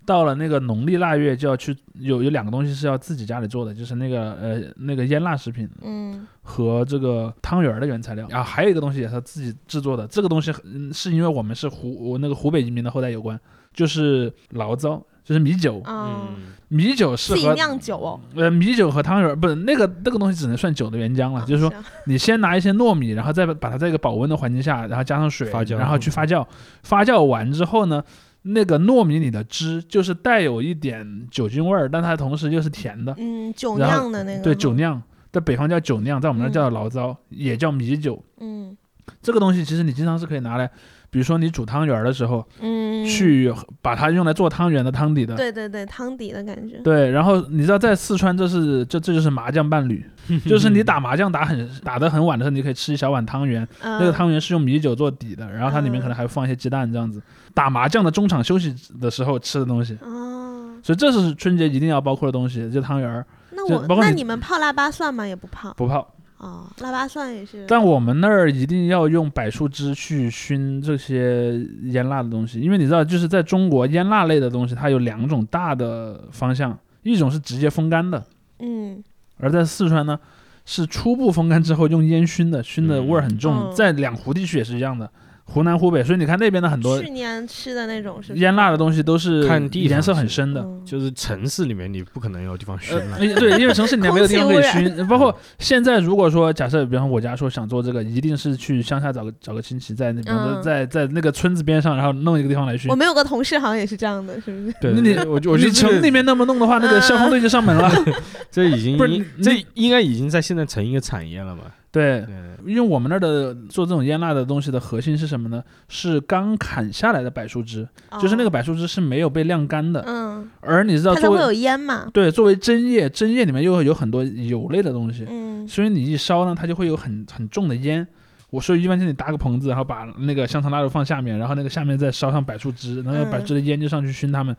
到了那个农历腊月就要去有有两个东西是要自己家里做的，就是那个呃那个腌腊食品嗯。和这个汤圆儿的原材料，然后还有一个东西也是要自己制作的，这个东西嗯是因为我们是湖我那个湖北移民的后代有关，就是醪糟，就是米酒，嗯，米酒适自己合酿酒哦。呃，米酒和汤圆儿不是那个那个东西只能算酒的原浆了，就是说你先拿一些糯米，然后再把它在一个保温的环境下，然后加上水，发酵然后去发酵，发酵完之后呢，那个糯米里的汁就是带有一点酒精味儿，但它同时又是甜的，嗯，酒酿的那个。对，酒。酿，在北方叫酒酿，在我们那叫醪糟，也叫米酒。嗯这个东西其实你经常是可以拿来，比如说你煮汤圆儿的时候，嗯。去把它用来做汤圆的汤底的。对对对，汤底的感觉。对，然后你知道在四川这是这这就是麻将伴侣，就是你打麻将打很打得很晚的时候，你可以吃一小碗汤圆，嗯那个汤圆是用米酒做底的，然后它里面可能还放一些鸡蛋这样子。打麻将的中场休息的时候吃的东西，哦，所以这是春节一定要包括的东西，就汤圆儿那我那你们泡腊八蒜吗？也不泡。不泡。哦，腊八蒜也是。但我们那儿一定要用柏树枝去熏这些腌腊的东西，因为你知道，就是在中国腌腊类的东西，它有两种大的方向，一种是直接风干的，嗯而在四川呢，是初步风干之后用烟熏的，熏的味儿很重。嗯在两湖地区也是一样的，湖南、湖北，所以你看那边的很多去年吃的那种是腌辣的东西都是看地方颜色很深的。嗯就是城市里面你不可能有地方熏了。呃对，因为城市里面没有地方可以熏。包括现在，如果说假设，比方我家说想做这个，一定是去乡下找个找个亲戚，在那比方说嗯在在那个村子边上，然后弄一个地方来熏我。们有个同事好像也是这样的，是不是？对，那你我我觉你得城里面那么弄的话，那个消防队就上门了。这已经不是这应该已经在现在成一个产业了嘛？对，对，因为我们那儿的做这种腌腊的东西的核心是什么呢？是刚砍下来的柏树枝，就是那个哦柏树枝是没有被晾干的。嗯，而你知道，作它才会有为烟嘛。对作为针叶，针叶里面又有很多油类的东西，嗯所以你一烧呢，它就会有很很重的烟。我说一般性你搭个棚子，然后把那个香肠腊肉放下面，然后那个下面再烧上柏树枝，然后嗯柏树的烟就上去熏他们。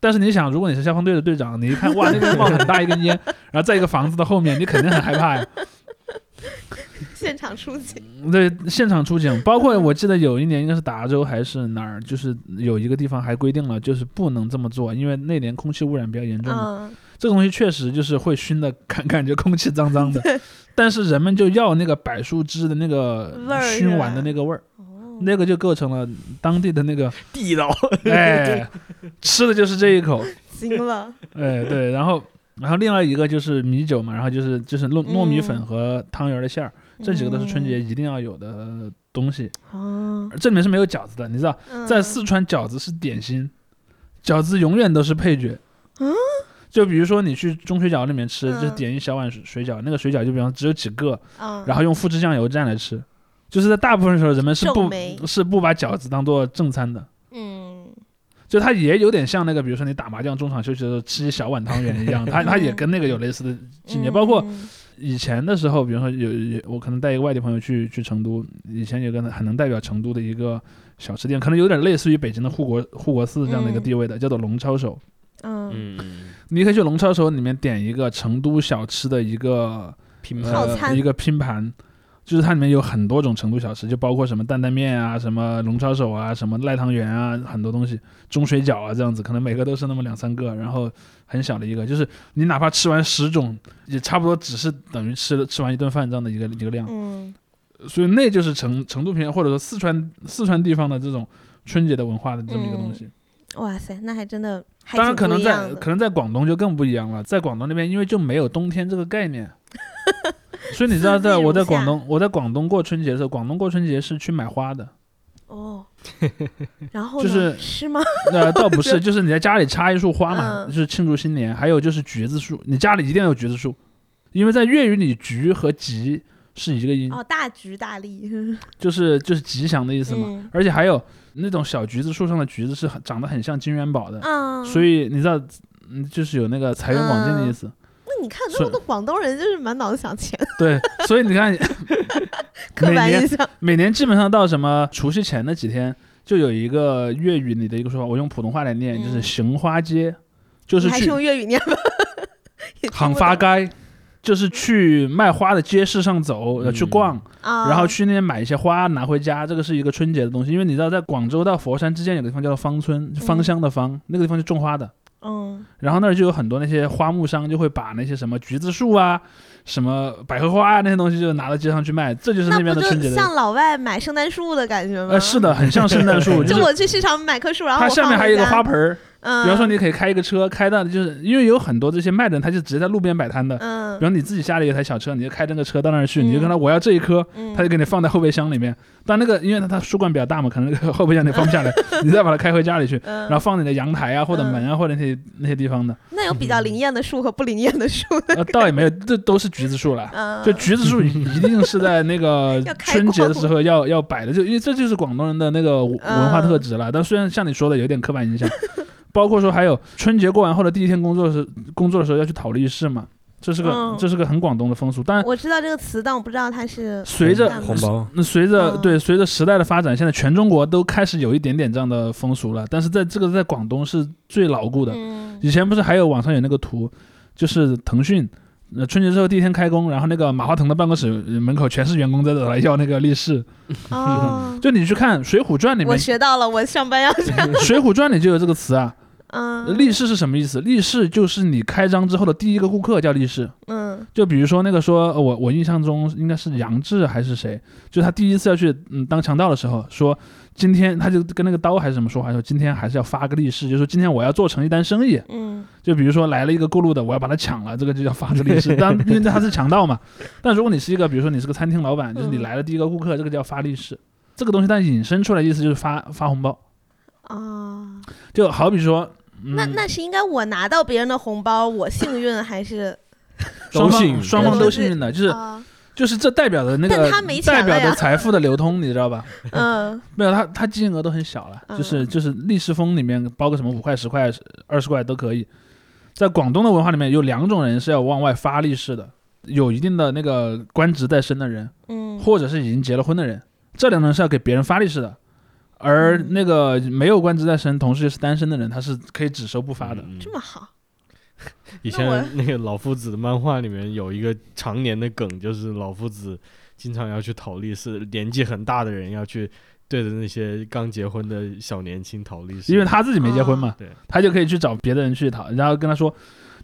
但是你想，如果你是消防队的队长，你一看哇，那边冒很大一根烟，然后在一个房子的后面，你肯定很害怕呀。现场出警，对，现场出警，包括我记得有一年应该是达州还是哪儿，就是有一个地方还规定了，就是不能这么做，因为那年空气污染比较严重嘛。嗯，这个东西确实就是会熏的，感感觉空气脏脏的，但是人们就要那个柏树枝的那个熏完的那个味儿，那个就构成了当地的那个地道。哎，吃的就是这一口，惊了，哎对，然后然后另外一个就是米酒嘛，然后就是就是糯糯米粉嗯和汤圆儿的馅儿，这几个都是春节一定要有的东西。哦，这里面是没有饺子的，你知道，在嗯四川饺子是点心，饺子永远都是配角。嗯，就比如说你去中水饺里面吃，就是点一小碗水水饺，那个水饺就比方只有几个，嗯然后用复制酱油蘸来吃。就是在大部分时候，人们是不是不把饺子当做正餐的。嗯，就它也有点像那个，比如说你打麻将中场休息的时候吃一小碗汤圆一样，它它也跟那个有类似的情节。包括嗯以前的时候，比如说有有我可能带一个外地朋友去去成都，以前有个很能代表成都的一个小吃店，可能有点类似于北京的护国护国寺这样的一个地位的，叫做龙抄手。嗯嗯，你可以去龙抄手里面点一个成都小吃的一个拼盘套餐呃、一个拼盘。就是它里面有很多种成都小吃，就包括什么担担面啊、什么龙抄手啊、什么赖汤圆啊，很多东西，中水饺啊这样子，可能每个都是那么两三个，然后很小的一个，就是你哪怕吃完十种，也差不多只是等于吃了吃完一顿饭这样的一个一个量。嗯，所以那就是成成都片或者说四川四川地方的这种春节的文化的这么一个东西。哇塞，那还真的还当然，可能在可能在广东就更不一样了，在广东那边因为就没有冬天这个概念，所以你知道，在我在广东我在广东过春节的时候，广东过春节是去买花的，哦，然后就是是吗？呃，倒不是，就是你在家里插一束花嘛，嗯就是庆祝新年。还有就是橘子树，你家里一定要有橘子树，因为在粤语里橘和吉是一个音，哦，大橘大利，就是就是吉祥的意思嘛。嗯而且还有那种小橘子树上的橘子是很长得很像金元宝的，嗯所以你知道，嗯，就是有那个财源广进的意思。那你看是那么多广东人就是满脑子想钱，对，所以你看，刻每年板印象。每年基本上到什么除夕前那几天，就有一个粤语里的一个说法，我用普通话来念，就是行花街，就是还是用粤语念吧。行花街，就是去卖花的街市上走，呃去逛，啊。然后去那边买一些花拿回家。这个是一个春节的东西，因为你知道，在广州到佛山之间有个地方叫做芳村，芳香的芳，那个地方是种花的。嗯，然后那儿就有很多那些花木商，就会把那些什么橘子树啊、什么百合花啊那些东西，就拿到街上去卖，这就是那边的春节的。像老外买圣诞树的感觉吗？呃，是的，很像圣诞树，就是我去市场买棵树，然后它下面还有一个花盆儿。嗯。比方说，你可以开一个车，开到就是因为有很多这些卖的人，他就直接在路边摆摊的。嗯。比方你自己家里有台小车，你就开这个车到那儿去，你就跟他我要这一颗，嗯他就给你放在后备箱里面。但那个因为它它书柜比较大嘛，可能那个后备箱你放不下来，你再把它开回家里去，嗯。然后放你的阳台啊或者门啊或者那些那些地方的。那有比较灵验的树和不灵验的树呃，倒也没有，这都是橘子树了。嗯。就橘子树一 一定是在那个 春节的时候要要摆的，就因为这就是广东人的那个文文化特质了。但虽然像你说的有点刻板印象，包括说还有春节过完后的第一天工作时工作的时候要去讨利是嘛，这是个、嗯这是个很广东的风俗。但我知道这个词，但我不知道它是随着红包那随着、嗯对随着时代的发展，现在全中国都开始有一点点这样的风俗了。但是在这个在广东是最牢固的。嗯以前不是还有网上有那个图，就是腾讯。呃，春节之后第一天开工，然后那个马化腾的办公室呃门口全是员工在这来要那个利是。哦，就你去看《水浒传》里面我，学到了，我上班要这样。《水浒传》里就有这个词啊。嗯利是是什么意思？利是就是你开张之后的第一个顾客叫利是。嗯就比如说那个说，呃我我印象中应该是杨志还是谁，就他第一次要去嗯当强盗的时候，说今天他就跟那个刀还是什么说话，说今天还是要发个利是，就说今天我要做成一单生意。嗯就比如说来了一个过路的，我要把他抢了，这个就叫发个利是。当 因为他是强盗嘛。但如果你是一个，比如说你是个餐厅老板，就是你来了第一个顾客，这个叫发利是。这个东西但引申出来意思就是发发红包，啊，就好比说，嗯、那那是应该我拿到别人的红包，我幸运还是？双 都幸双方都幸运的，就是、啊就是这代表的那个但他没钱代表的财富的流通，你知道吧？嗯没有，他他金额都很小了，就是就是利是封里面包个什么五块、十块、二十块都可以。在广东的文化里面，有两种人是要往外发利是的，有一定的那个官职在身的人，嗯，或者是已经结了婚的人，这两种人是要给别人发利是的。而那个没有官职在身，同时又是单身的人，他是可以只收不发的。这么好，以前那个老夫子的漫画里面有一个常年的梗，就是老夫子经常要去讨利是年纪很大的人要去对着那些刚结婚的小年轻讨利是，因为他自己没结婚嘛，对，他就可以去找别的人去讨，然后跟他说，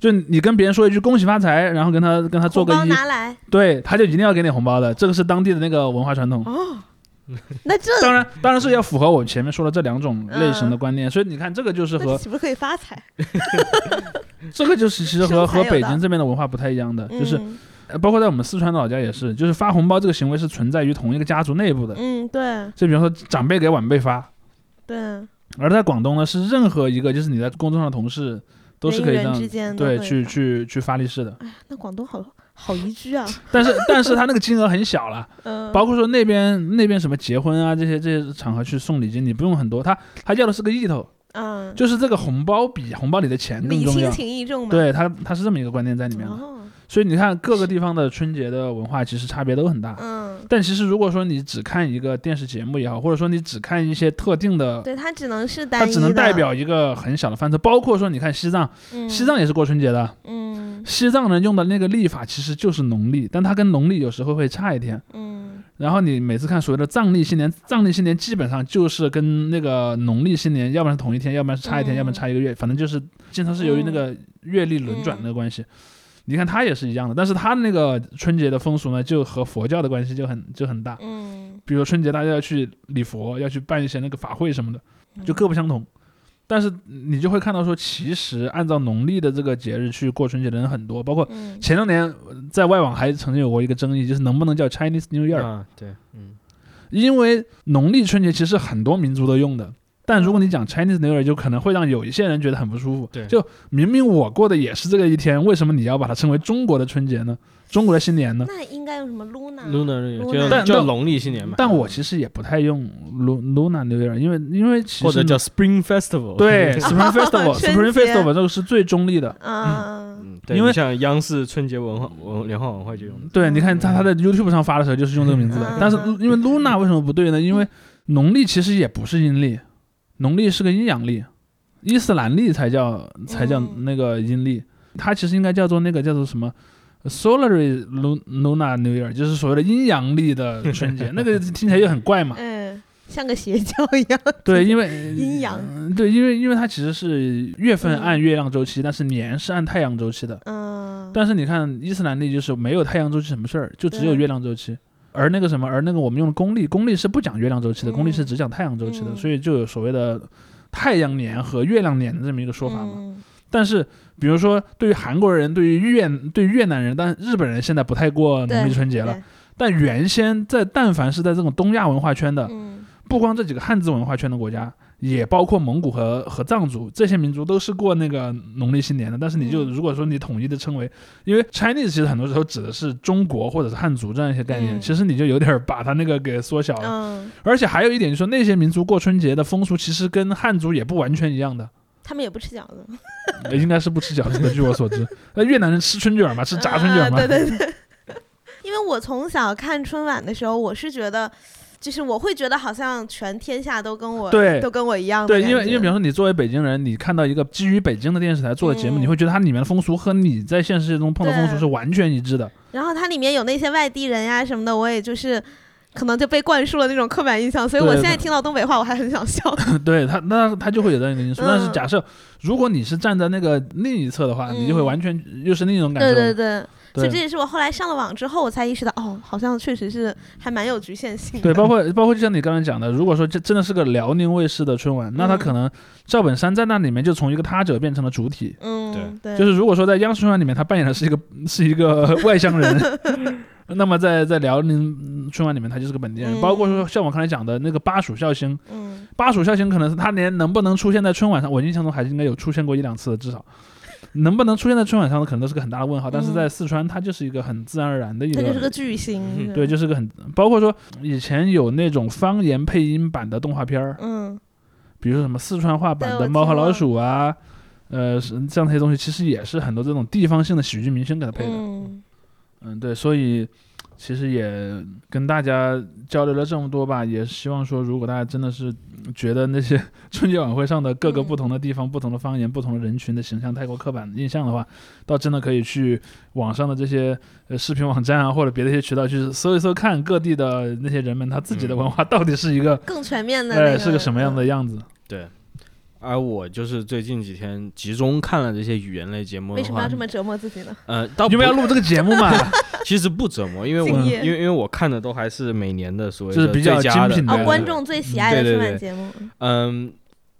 就你跟别人说一句恭喜发财，然后跟他跟他做红包个揖，拿来对，他就一定要给你红包的，这个是当地的那个文化传统。哦。那这当然，当然是要符合我前面说的这两种类型的观念，所以你看，这个就是和那岂不是可以发财？这个就是其实和和北京这边的文化不太一样的，就是包括在我们四川的老家也是，就是发红包这个行为是存在于同一个家族内部的，嗯，对。就比方说长辈给晚辈发，对，而在广东呢，是任何一个就是你在工作上的同事都是可以这样对去去去发利是的，哎那广东好好宜居啊。但是但是他那个金额很小了，嗯包括说那边那边什么结婚啊这些这些场合去送礼金，你不用很多，他他要的是个意头，嗯，就是这个红包比红包里的钱更重要，礼轻情意重嘛。对他他是这么一个观念在里面的。哦，所以你看各个地方的春节的文化其实差别都很大。嗯，但其实如果说你只看一个电视节目也好，或者说你只看一些特定的，对，它只能是单一，它只能代表一个很小的范畴。包括说你看西藏，嗯西藏也是过春节的。嗯西藏人用的那个历法其实就是农历，但它跟农历有时候会差一天。嗯然后你每次看所谓的藏历新年，藏历新年基本上就是跟那个农历新年，要不然是同一天，要不然是差一天，嗯要不然差一个月，反正就是经常是由于那个月历轮转的关系。你看它也是一样的，但是它那个春节的风俗呢，就和佛教的关系就很就很大。嗯比如春节大家要去礼佛，要去办一些那个法会什么的，就各不相同。但是你就会看到说，其实按照农历的这个节日去过春节的人很多，包括嗯前两年呃在外网还曾经有过一个争议，就是能不能叫 Chinese New Year，、啊，对，嗯，因为农历春节其实很多民族都用的。但如果你讲 Chinese New Year，就可能会让有一些人觉得很不舒服。对就明明我过的也是这个一天，为什么你要把它称为中国的春节呢？中国的新年呢？那应该用什么 Luna Lunar 就 Luna 叫农历新年嘛，但我其实也不太用 Lu- Luna New Year，因为因为其实或者叫 Spring Festival，对 Spring Festival，Spring Festival 这个是最中立的。嗯嗯，对，因为你像央视春节文化文联欢晚会就用，对，你看他他在 YouTube 上发的时候就是用这个名字的嗯，但是因为 Luna 为什么不对呢？因为农历其实也不是阴历，农历是个阴阳历，伊斯兰历才叫才叫嗯那个阴历，它其实应该叫做那个叫做什么 Solary Lu- Luna New Year，就是所谓的阴阳历的春节，那个听起来又很怪嘛。嗯，像个邪教一样。对，因为 阴阳嗯对，因为因为它其实是月份嗯按月亮周期，但是年是按太阳周期的。嗯，但是你看伊斯兰历就是没有太阳周期什么事儿，就只有月亮周期。而那个什么，而那个我们用的公历，公历是不讲月亮周期的，公历是嗯只讲太阳周期的，嗯所以就有所谓的太阳年和月亮年的这么一个说法嘛。嗯但是比如说对于韩国人、对于越对于越南人，但日本人现在不太过农历春节了。但原先在但凡是在这种东亚文化圈的，嗯不光这几个汉字文化圈的国家，也包括蒙古和和藏族这些民族都是过那个农历新年的。但是你就嗯如果说你统一的称为，因为 Chinese 其实很多时候指的是中国或者是汉族这样一些概念，嗯其实你就有点把它那个给缩小了。嗯，而且还有一点就是说，那些民族过春节的风俗其实跟汉族也不完全一样的，他们也不吃饺子，呃 应该是不吃饺子的，据我所知。那越南人吃春卷儿嘛，吃炸春卷儿嘛。啊对对对。因为我从小看春晚的时候，我是觉得，就是我会觉得好像全天下都跟我对都跟我一样对，因为因为比方说你作为北京人，你看到一个基于北京的电视台做的节目，嗯你会觉得它里面的风俗和你在现实世界中碰到风俗是完全一致的。然后它里面有那些外地人呀什么的，我也就是可能就被灌输了那种刻板印象，所以我现在听到东北话，我还很想笑。对他，那他就会有这样一个因素。但是嗯假设如果你是站在那个另一侧的话，你就会嗯完全又是另一种感受。对对对。所以这也是我后来上了网之后，我才意识到，哦，好像确实是还蛮有局限性的。对，包括包括就像你刚才讲的，如果说这真的是个辽宁卫视的春晚，那他嗯可能赵本山在那里面就从一个他者变成了主体。嗯，对，就是如果说在央视春晚里面，他扮演的是一个是一个 外乡人，那么在在辽宁嗯春晚里面，他就是个本地人。嗯包括说像我刚才讲的那个巴蜀孝星，嗯巴蜀孝星可能是他连能不能出现在春晚上，我印象中还是应该有出现过一两次的，至少。能不能出现在春晚上的，可能都是个很大的问号。但是在四川，它就是一个很自然而然的一个，它就是个巨星。对，就是个很，包括说以前有那种方言配音版的动画片儿，嗯，比如说什么四川话版的《猫和老鼠》啊，呃，是这样的一些东西，其实也是很多这种地方性的喜剧明星给他配的。嗯嗯，对，所以其实也跟大家交流了这么多吧，也希望说，如果大家真的是觉得那些 春节晚会上的各个不同的地方、不同的方言、不同的人群的形象太过刻板印象的话，倒真的可以去网上的这些呃视频网站啊，或者别的一些渠道去搜一搜，看各地的那些人们他自己的文化到底是一个更全面的、那哎个，是个什么样的样子。对。而我就是最近几天集中看了这些语言类节目的话，为什么要这么折磨自己呢？呃，倒因为要录这个节目嘛。其实不折磨，因为我因为因为我看的都还是每年的所谓的就是比较精品的哦，观众最喜爱的春晚节目，嗯，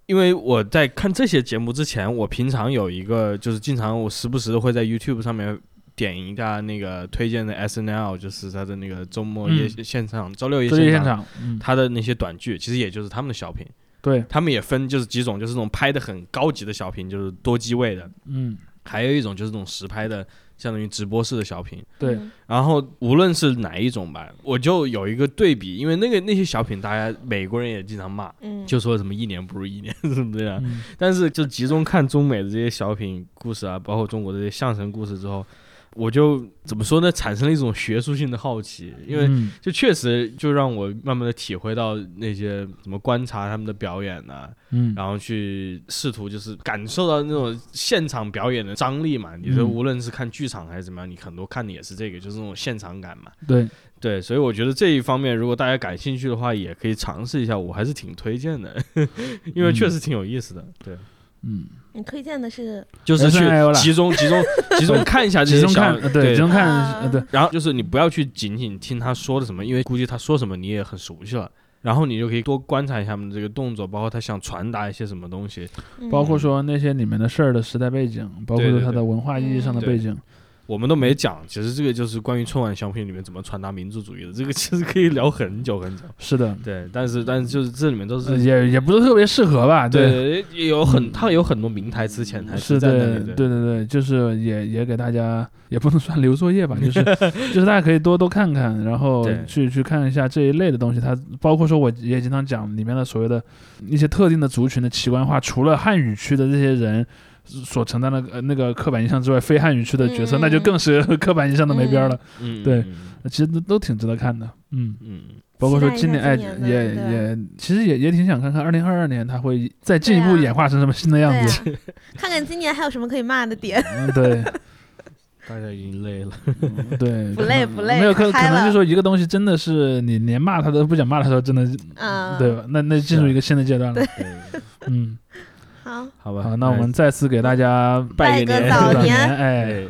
因为我在看这些节目之前，我平常有一个就是经常我时不时的会在 YouTube 上面点一下那个推荐的 SNL，就是他的那个周末夜嗯现场、周六夜周六夜现现场嗯他的那些短剧，其实也就是他们的小品。对。他们也分就是几种，就是那种拍的很高级的小品，就是多机位的，嗯，还有一种就是那种实拍的，相当于直播式的小品。对。然后无论是哪一种吧，我就有一个对比，因为那个那些小品，大家美国人也经常骂，嗯。就说什么一年不如一年，什么这样。嗯。但是就集中看中美的这些小品故事啊，包括中国的这些相声故事之后，我就怎么说呢，产生了一种学术性的好奇，因为嗯就确实就让我慢慢的体会到那些怎么观察他们的表演呐、嗯然后去试图就是感受到那种现场表演的张力嘛。你说嗯无论是看剧场还是怎么样，你很多看的也是这个，就是那种现场感嘛。对对，所以我觉得这一方面，如果大家感兴趣的话，也可以尝试一下，我还是挺推荐的，因为确实挺有意思的。对，嗯，你推荐的是就是去集中集中 集中看一下这集中些小对集中看呃对，然后就是你不要去仅仅听他说的什么，因为估计他说什么你也很熟悉了。然后你就可以多观察一下他们这个动作，包括他想传达一些什么东西，包括说那些里面的事儿的时代背景，包括说它对对对的文化意义上的背景。我们都没讲。其实这个就是关于春晚小品里面怎么传达民族主义的，这个其实可以聊很久很久。是的，对，但是但是就是这里面都是呃也也不是特别适合吧？对，也有很它有很多名台词、潜台词在那里。对对对，就是也也给大家也不能算留作业吧，就是就是大家可以多多看看，然后去去看一下这一类的东西。它包括说我也经常讲里面的所谓的一些特定的族群的奇观化，除了汉语区的这些人。所承担的呃那个刻板印象之外，非汉语区的角色、嗯那就更是 刻板印象的没边儿了。嗯对嗯，其实都都挺值得看的。嗯嗯，包括说今年哎也也其实也也挺想看看二零二二年它会再进一步演化成什么新的样子。看看今年还有什么可以骂的点。嗯，对。大家已经累了。对，不累不累没有可可能就说一个东西真的是你连骂他都不想骂的时候，真的是，嗯对吧？那那进入一个新的阶段了。对，嗯，好，好吧，好，那我们再次给大家拜个年早年。哎，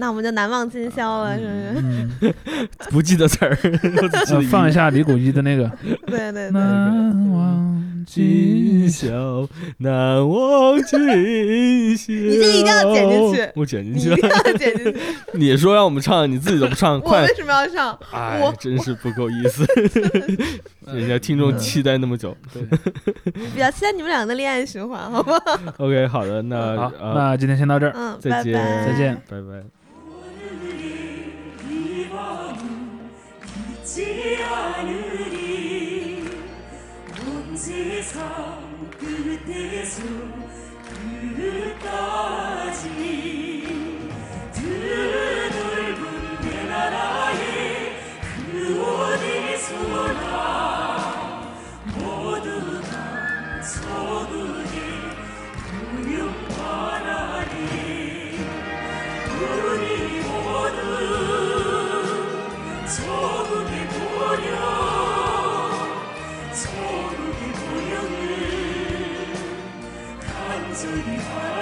那我们就难忘今宵了，是不是？不记得词儿，我只记得呃放一下李谷一的那个对对对。难忘今宵，难忘今宵。你这个一定要剪进去我剪进你去了。一定要剪进去。你说让我们唱，你自己都不唱，我快为！什么要唱？哎我，真是不够意思。人家听众期待那么久。对比较期待你们两个的恋爱循环，好不好？，OK，好的，那好，呃那今天先到这儿，嗯再见，拜拜再见。拜拜。 잊지 않으리. 온 세상 끝에서 끝까지 드넓은 내 나라에 그 어디서나 모두가 서두에 구경하라니 우리 모두 서국의 소름이 부여는 간절히 바라